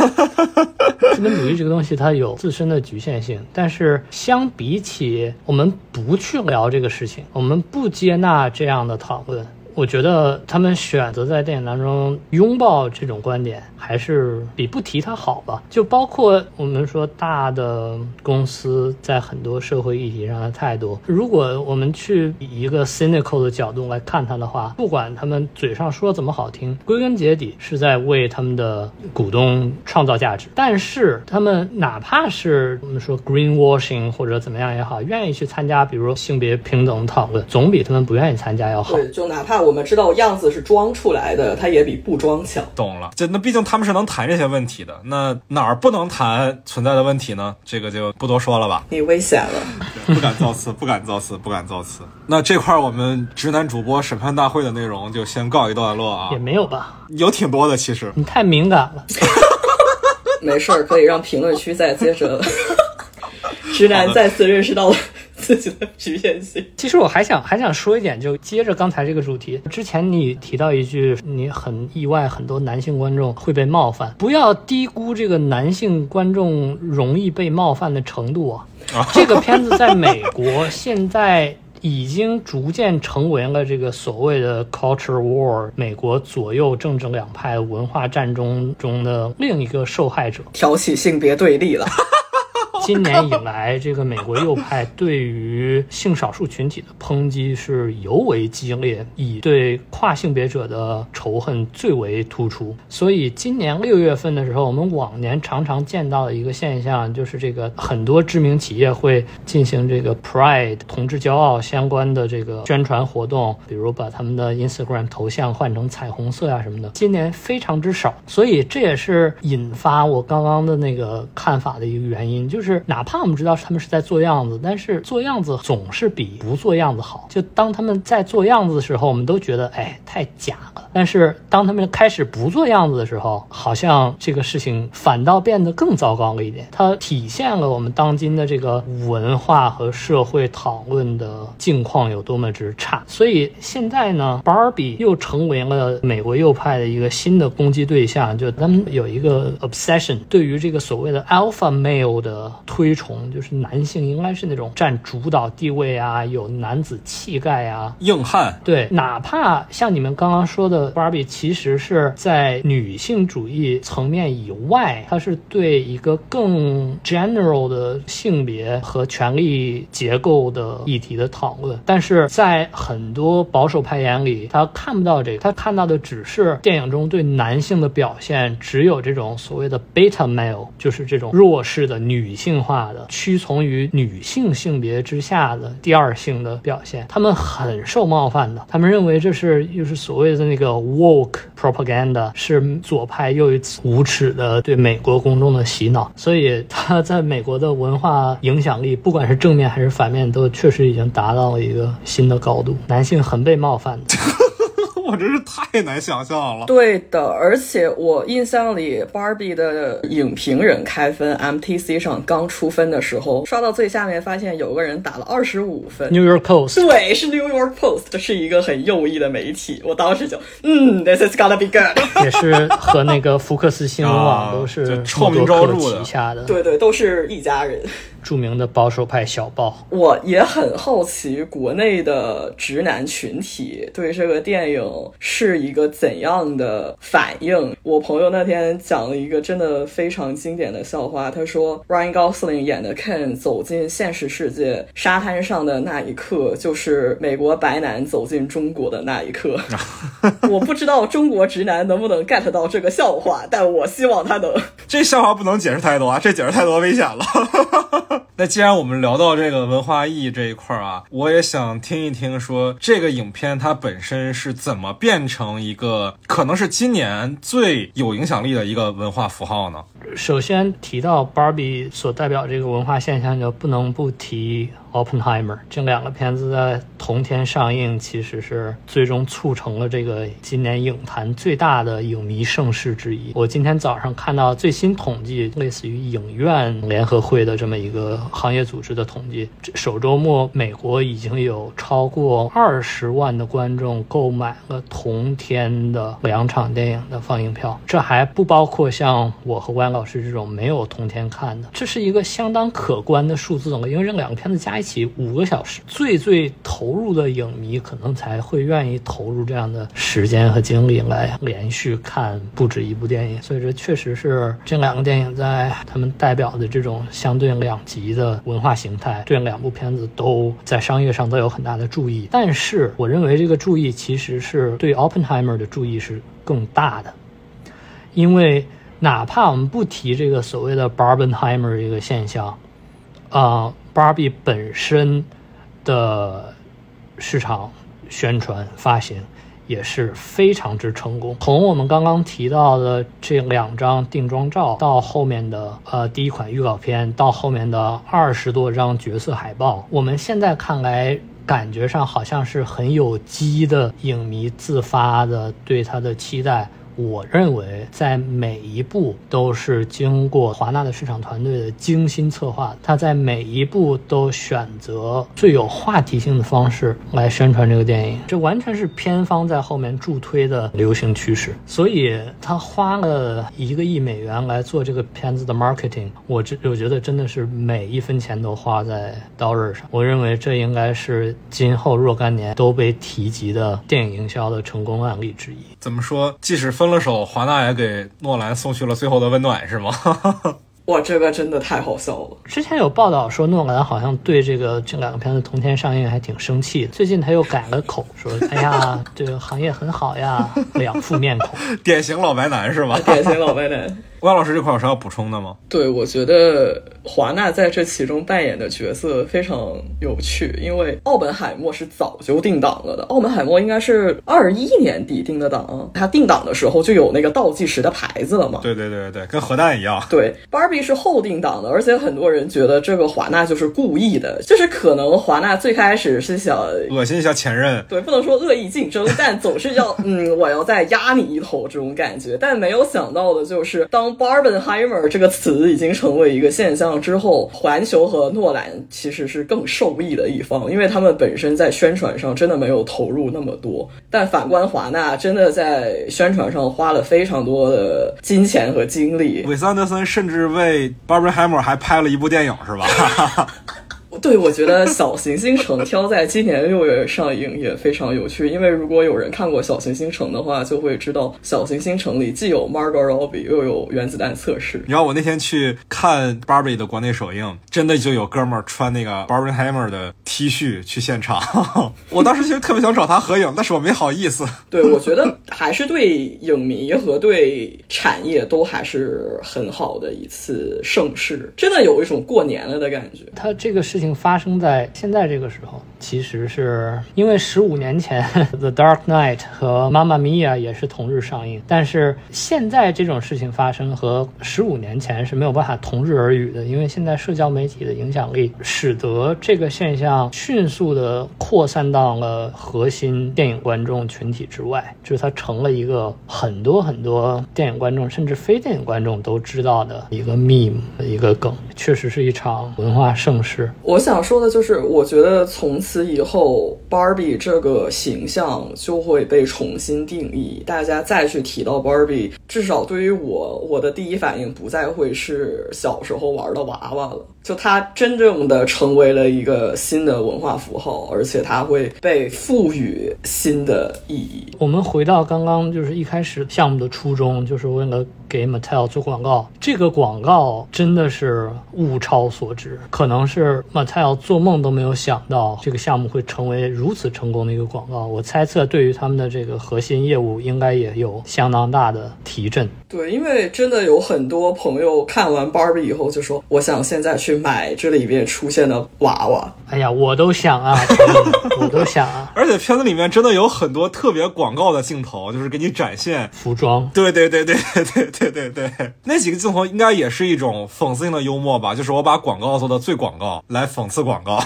资本主义这个东西它有自身的局限性，但是相比起我们不去聊这个事情，我们不接纳这样的讨论。我觉得他们选择在电影当中拥抱这种观点，还是比不提它好吧。就包括我们说大的公司在很多社会议题上的态度，如果我们去以一个 cynical 的角度来看它的话，不管他们嘴上说怎么好听，归根结底是在为他们的股东创造价值。但是他们哪怕是我们说 greenwashing 或者怎么样也好，愿意去参加，比如说性别平等讨论，总比他们不愿意参加要好。对，就哪怕我们知道样子是装出来的，它也比不装强。懂了，就那毕竟他们是能谈这些问题的，那哪儿不能谈存在的问题呢？这个就不多说了吧。你危险了，不敢造次，不敢造次，不敢造次。那这块儿我们直男主播审判大会的内容就先告一段落啊也，没有吧？有挺多的其实。你太敏感了。没事儿，可以让评论区再接着。直男再次认识到了自己的局限性。其实我还想还想说一点，就接着刚才这个主题，之前你提到一句，你很意外，很多男性观众会被冒犯，不要低估这个男性观众容易被冒犯的程度啊。这个片子在美国现在。已经逐渐成为了这个所谓的 culture war，美国左右政治两派文化战争中的另一个受害者。挑起性别对立了。今年以来，这个美国右派对于性少数群体的抨击是尤为激烈，以对跨性别者的仇恨最为突出。所以，今年六月份的时候，我们往年常常见到的一个现象，就是这个很多知名企业会进行这个 Pride 同志骄傲相关的这个宣传活动，比如把他们的 Instagram 头像换成彩虹色啊什么的。今年非常之少，所以这也是引发我刚刚的那个看法的一个原因，就就是哪怕我们知道他们是在做样子，但是做样子总是比不做样子好。就当他们在做样子的时候，我们都觉得哎太假了，但是当他们开始不做样子的时候，好像这个事情反倒变得更糟糕了一点。它体现了我们当今的这个文化和社会讨论的境况有多么之差。所以现在呢，Barbie 又成为了美国右派的一个新的攻击对象，就他们有一个 obsession，对于这个所谓的 alpha male 的推崇，就是男性应该是那种占主导地位啊，有男子气概啊，硬汉，对，哪怕像你们刚刚说的，Barbie 其实是在女性主义层面以外，它是对一个更 general 的性别和权力结构的议题的讨论。但是在很多保守派眼里，他看不到这个，他看到的只是电影中对男性的表现，只有这种所谓的 beta male，就是这种弱势的女性化的、屈从于女性性别之下的第二性的表现。他们很受冒犯的，他们认为这是就是所谓的那个 woke propaganda，是左派又一次无耻的对美国公众的洗脑。所以他在美国的文化影响力，不管是正面还是反面，都确实已经达到了一个新的高度。男性很被冒犯的。我真是太难想象了。对的，而且我印象里，Barbie 的影评人开分 MTC 上刚出分的时候，刷到最下面发现有个人打了二十五分。New York Post，对，是 New York Post，是一个很右翼的媒体。我当时就，嗯，This is gonna be good。也是和那个福克斯新闻网啊都是就臭名昭著旗下的对对，都是一家人。著名的保守派小报。我也很好奇，国内的直男群体对这个电影是一个怎样的反应。我朋友那天讲了一个真的非常经典的笑话，他说 Ryan Gosling 演的 Ken 走进现实世界沙滩上的那一刻，就是美国白男走进中国的那一刻。我不知道中国直男能不能 get 到这个笑话，但我希望他能。这笑话不能解释太多啊，这解释太多危险了。那既然我们聊到这个文化意义这一块儿啊，我也想听一听说这个影片它本身是怎么变成一个可能是今年最有影响力的一个文化符号呢？首先提到 Barbie 所代表这个文化现象，就不能不提 Oppenheimer。这两个片子在同天上映，其实是最终促成了这个今年影坛最大的影迷盛事之一。我今天早上看到最新统计，类似于影院联合会的这么一个行业组织的统计，首周末美国已经有超过二十万的观众购买了同天的两场电影的放映票，这还不包括像我和关老师这种没有同天看的，这是一个相当可观的数字了。因为这两个片子加一起五个小时，最最投入的影迷可能才会愿意投入这样的时间和精力来连续看不止一部电影。所以这确实是这两个电影在他们代表的这种相对两极的文化形态，这两部片子都在商业上都有很大的注意。但是我认为这个注意其实是对 Oppenheimer 的注意是更大的，因为哪怕我们不提这个所谓的 Barbenheimer 这个现象。啊，芭比本身的市场宣传发行也是非常之成功。从我们刚刚提到的这两张定妆照，到后面的呃第一款预告片，到后面的二十多张角色海报，我们现在看来感觉上好像是很有机的影迷自发的对它的期待。我认为，在每一步都是经过华纳的市场团队的精心策划，他在每一步都选择最有话题性的方式来宣传这个电影，这完全是片方在后面助推的流行趋势。所以，他花了一个亿美元来做这个片子的 marketing，我这我觉得真的是每一分钱都花在刀刃上。我认为这应该是今后若干年都被提及的电影营销的成功案例之一。怎么说？即使分。了手，华纳也给诺兰送去了最后的温暖，是吗？哇，这个真的太好笑了！之前有报道说诺兰好像对这个这两个片子同天上映还挺生气的，最近他又改了口，说：“哎呀，这个行业很好呀。”两副面孔，典型老白男是吗？典型老白男。关老师这块有啥要补充的吗？对，我觉得华纳在这其中扮演的角色非常有趣，因为奥本海默是早就定档了的。奥本海默应该是二一年底定的档，他定档的时候就有那个倒计时的牌子了嘛？对对对对，跟核弹一样。对，Barbie 是后定档的，而且很多人觉得这个华纳就是故意的，就是可能华纳最开始是想恶心一下前任，对，不能说恶意竞争，但总是要嗯，我要再压你一头这种感觉。但没有想到的就是当。Barbenheimer 这个词已经成为一个现象之后，环球和诺兰其实是更受益的一方，因为他们本身在宣传上真的没有投入那么多。但反观华纳，真的在宣传上花了非常多的金钱和精力。韦斯安德森甚至为 Barbenheimer 还拍了一部电影，是吧？对，我觉得《小行星城》挑在今年六月上映也非常有趣，因为如果有人看过《小行星城》的话，就会知道《小行星城》里既有 Margot Robbie，又有原子弹测试。你知道我那天去看 Barbie 的国内首映，真的就有哥们儿穿那个 Barbenheimer 的 T 恤去现场，我当时其实特别想找他合影，但是我没好意思。对，我觉得还是对影迷和对产业都还是很好的一次盛世，真的有一种过年了的感觉。他这个是。事情发生在现在这个时候，其实是因为十五年前 《The Dark Knight》和《妈妈咪呀》也是同日上映，但是现在这种事情发生和十五年前是没有办法同日而语的，因为现在社交媒体的影响力使得这个现象迅速的扩散到了核心电影观众群体之外，就是它成了一个很多很多电影观众甚至非电影观众都知道的一个 meme 一个梗，确实是一场文化盛世。我想说的就是，我觉得从此以后，Barbie 这个形象就会被重新定义。大家再去提到 Barbie，至少对于我，我的第一反应不再会是小时候玩的娃娃了。就它真正的成为了一个新的文化符号，而且它会被赋予新的意义。我们回到刚刚就是一开始项目的初衷，就是为了给 Mattel 做广告。这个广告真的是物超所值，可能是 Mattel 做梦都没有想到这个项目会成为如此成功的一个广告。我猜测，对于他们的这个核心业务，应该也有相当大的提振。对，因为真的有很多朋友看完 Barbie 以后就说：“我想现在去。”去买这里面出现的娃娃，哎呀，我都想啊，我都想啊！而且片子里面真的有很多特别广告的镜头，就是给你展现服装。对对对对对对对对，那几个镜头应该也是一种讽刺性的幽默吧？就是我把广告做的最广告，来讽刺广告，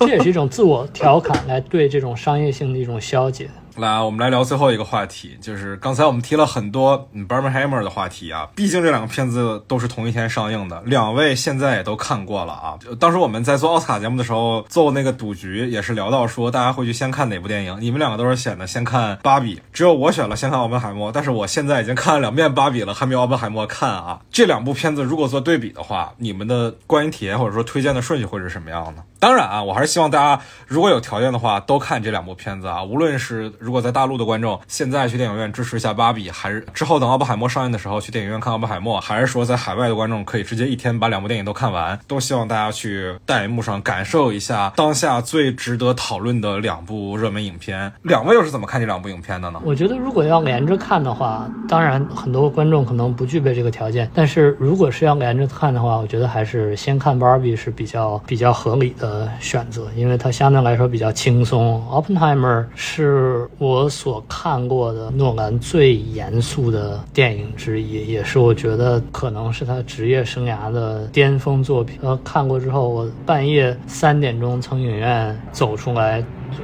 这也是一种自我调侃，来对这种商业性的一种消解。来，我们来聊最后一个话题，就是刚才我们提了很多嗯 Barbenheimer 的话题啊，毕竟这两个片子都是同一天上映的，两位现在也都看过了啊。当时我们在做奥斯卡节目的时候做那个赌局，也是聊到说大家会去先看哪部电影，你们两个都是选的先看芭比，只有我选了先看奥本海默，但是我现在已经看了两遍芭比了，还没有奥本海默看啊。这两部片子如果做对比的话，你们的观影体验或者说推荐的顺序会是什么样的？当然啊，我还是希望大家如果有条件的话都看这两部片子啊，无论是如果在大陆的观众现在去电影院支持一下芭比，还是之后等奥本海默上映的时候去电影院看奥本海默，还是说在海外的观众可以直接一天把两部电影都看完，都希望大家去大荧幕上感受一下当下最值得讨论的两部热门影片。两位又是怎么看这两部影片的呢？我觉得如果要连着看的话，当然很多观众可能不具备这个条件，但是如果是要连着看的话，我觉得还是先看芭比是比较比较合理的选择，因为它相对来说比较轻松。Oppenheimer 是我所看过的诺兰最严肃的电影之一，也是我觉得可能是他职业生涯的巅峰作品。呃，看过之后，我半夜三点钟从影院走出来。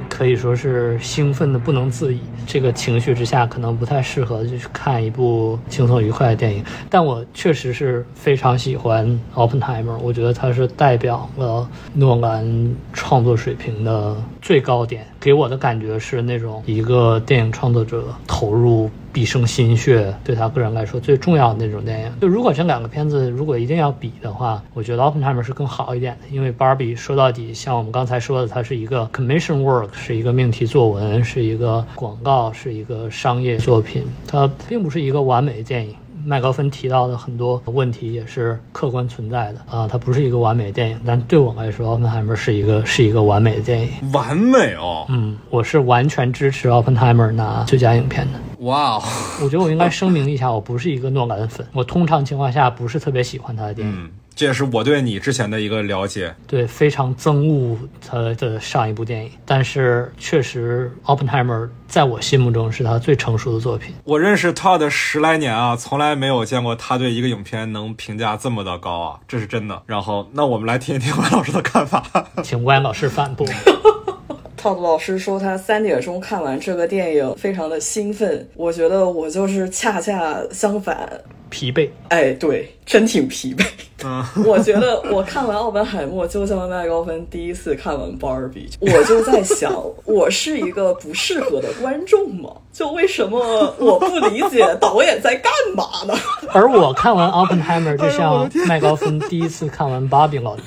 可以说是兴奋的不能自已，这个情绪之下可能不太适合就去看一部轻松愉快的电影。但我确实是非常喜欢《open timer，》，我觉得它是代表了诺兰创作水平的最高点，给我的感觉是那种一个电影创作者投入。毕生心血，对他个人来说最重要的那种电影。就如果这两个片子如果一定要比的话，我觉得《Open Time》是更好一点的，因为《Barbie》说到底，像我们刚才说的，它是一个 commission work，是一个命题作文，是一个广告，是一个商业作品，它并不是一个完美的电影。麦高芬提到的很多问题也是客观存在的啊，它不是一个完美的电影，但对我来说，《奥本海默》是一个是一个完美的电影。完美哦，嗯，我是完全支持《奥本海默》拿最佳影片的。哇哦，我觉得我应该声明一下，我不是一个诺兰粉，我通常情况下不是特别喜欢他的电影。这也是我对你之前的一个了解，对，非常憎恶他的上一部电影，但是确实，《Oppenheimer》在我心目中是他最成熟的作品。我认识 Todd 十来年啊，从来没有见过他对一个影片能评价这么的高啊，这是真的。然后，那我们来听一听 万老师的看法，请万老师反驳。Todd 老师说他三点钟看完这个电影，非常的兴奋。我觉得我就是恰恰相反。疲惫，哎，对，真挺疲惫。嗯，我觉得我看完《奥本海默》就像麦高芬第一次看完《芭比》，我就在想，我是一个不适合的观众吗？就为什么我不理解导演在干嘛呢？而我看完《奥本海默》，就像麦高芬第一次看完《芭比》了。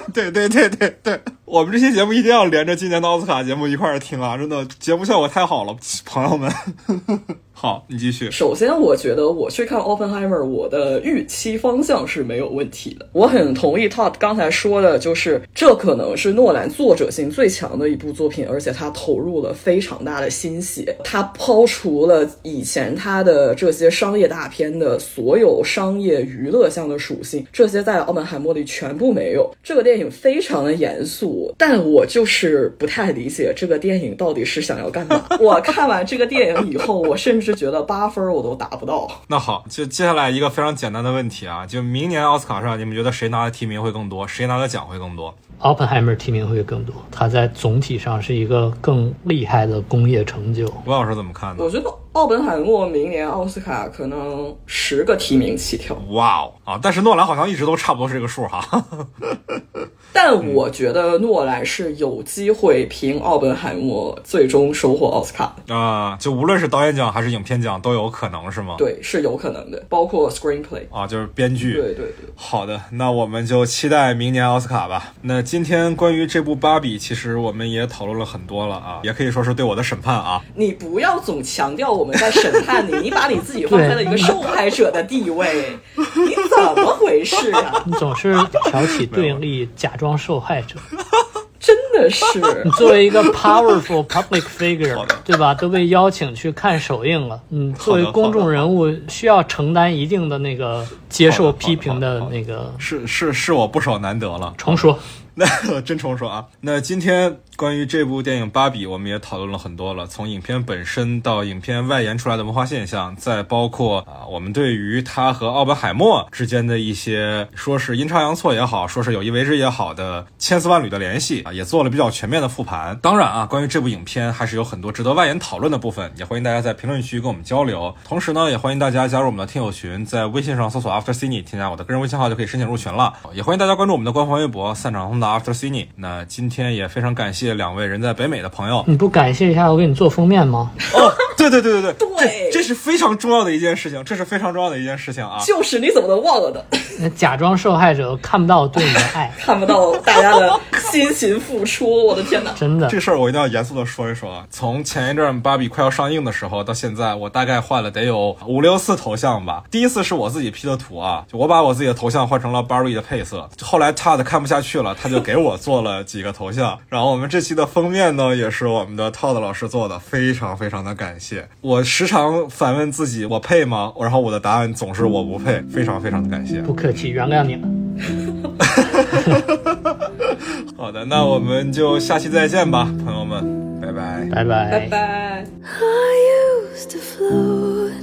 对对对对对，我们这期节目一定要连着今年的奥斯卡节目一块儿听啊！真的，节目效果太好了，朋友们。好，你继续。首先，我觉得我去看《Oppenheimer》，我的预期方向是没有问题的。我很同意 Todd 刚才说的，就是这可能是诺兰作者性最强的一部作品，而且他投入了非常大的心血。他抛除了以前他的这些商业大片的所有商业娱乐向的属性，这些在《奥本海默》里全部没有。这个电影非常的严肃，但我就是不太理解这个电影到底是想要干嘛。我看完这个电影以后，我甚至。觉得八分我都达不到。那好，就接下来一个非常简单的问题啊，就明年奥斯卡上，你们觉得谁拿的提名会更多，谁拿的奖会更多？Oppenheimer 提名会更多，它在总体上是一个更厉害的工业成就。吴老师怎么看呢？我觉得奥本海默明年奥斯卡可能十个提名起跳。哇哦啊！但是诺兰好像一直都差不多是这个数哈。但我觉得诺兰是有机会凭奥本海默最终收获奥斯卡啊！就无论是导演奖还是影片奖都有可能是吗？对，是有可能的，包括 screenplay 啊，就是编剧。对对对。好的，那我们就期待明年奥斯卡吧。那今天关于这部《芭比》，其实我们也讨论了很多了啊，也可以说是对我的审判啊。你不要总强调我们在审判你，你把你自己放在了一个受害者的地位，你怎么回事啊？你总是挑起对立，假。装受害者，真的是你作为一个 powerful public figure，对吧？都被邀请去看首映了。嗯，作为公众人物，需要承担一定的那个接受批评的那个。是是是我不少难得了。重说。那真诚说啊，那今天关于这部电影《芭比》，我们也讨论了很多了，从影片本身到影片外延出来的文化现象，再包括啊，我们对于它和奥本海默之间的一些说是阴差阳错也好，说是有意为之也好的千丝万缕的联系啊，也做了比较全面的复盘。当然啊，关于这部影片还是有很多值得外延讨论的部分，也欢迎大家在评论区跟我们交流。同时呢，也欢迎大家加入我们的听友群，在微信上搜索 After Cine，添加我的个人微信号就可以申请入群了。也欢迎大家关注我们的官方微博散场后的 After Cine。那今天也非常感谢两位人在北美的朋友。你不感谢一下我给你做封面吗？哦，对对对对对，对这这是非常重要的一件事情，这是非常重要的一件事情啊。就是你怎么能忘了的？那假装受害者看不到对你的爱，看不到大家的辛勤付出，我的天哪！真的这。事儿我一定要严肃的说一说啊！从前一阵《芭比》快要上映的时候到现在，我大概换了得有五六次头像吧。第一次是我自己 P 的图啊，就我把我自己的头像换成了 Barbie 的配色。后来 Todd 看不下去了，他就给我做了几个头像。然后我们这期的封面呢，也是我们的 Todd 老师做的，非常非常的感谢。我时常反问自己，我配吗？然后我的答案总是我不配，非常非常的感谢。不客气，原谅你了。好的，那我们就下期再见吧，朋友们，拜拜。拜拜拜拜。I used to float,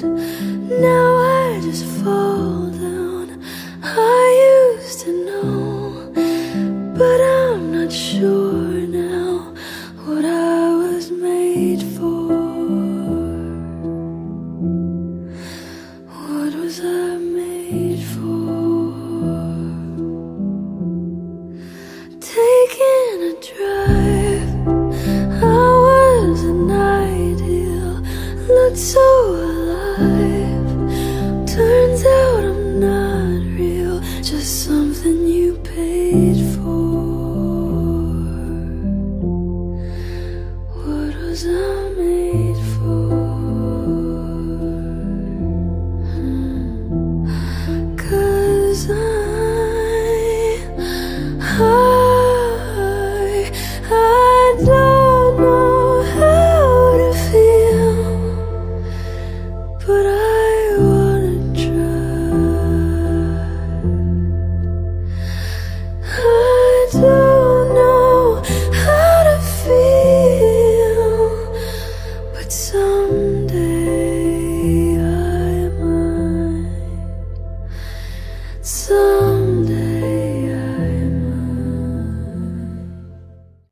but I'm not sure now what I was made for. What was I made for? Taking a drive. I was an ideal, looked so alive. Turns out I'm not real, just something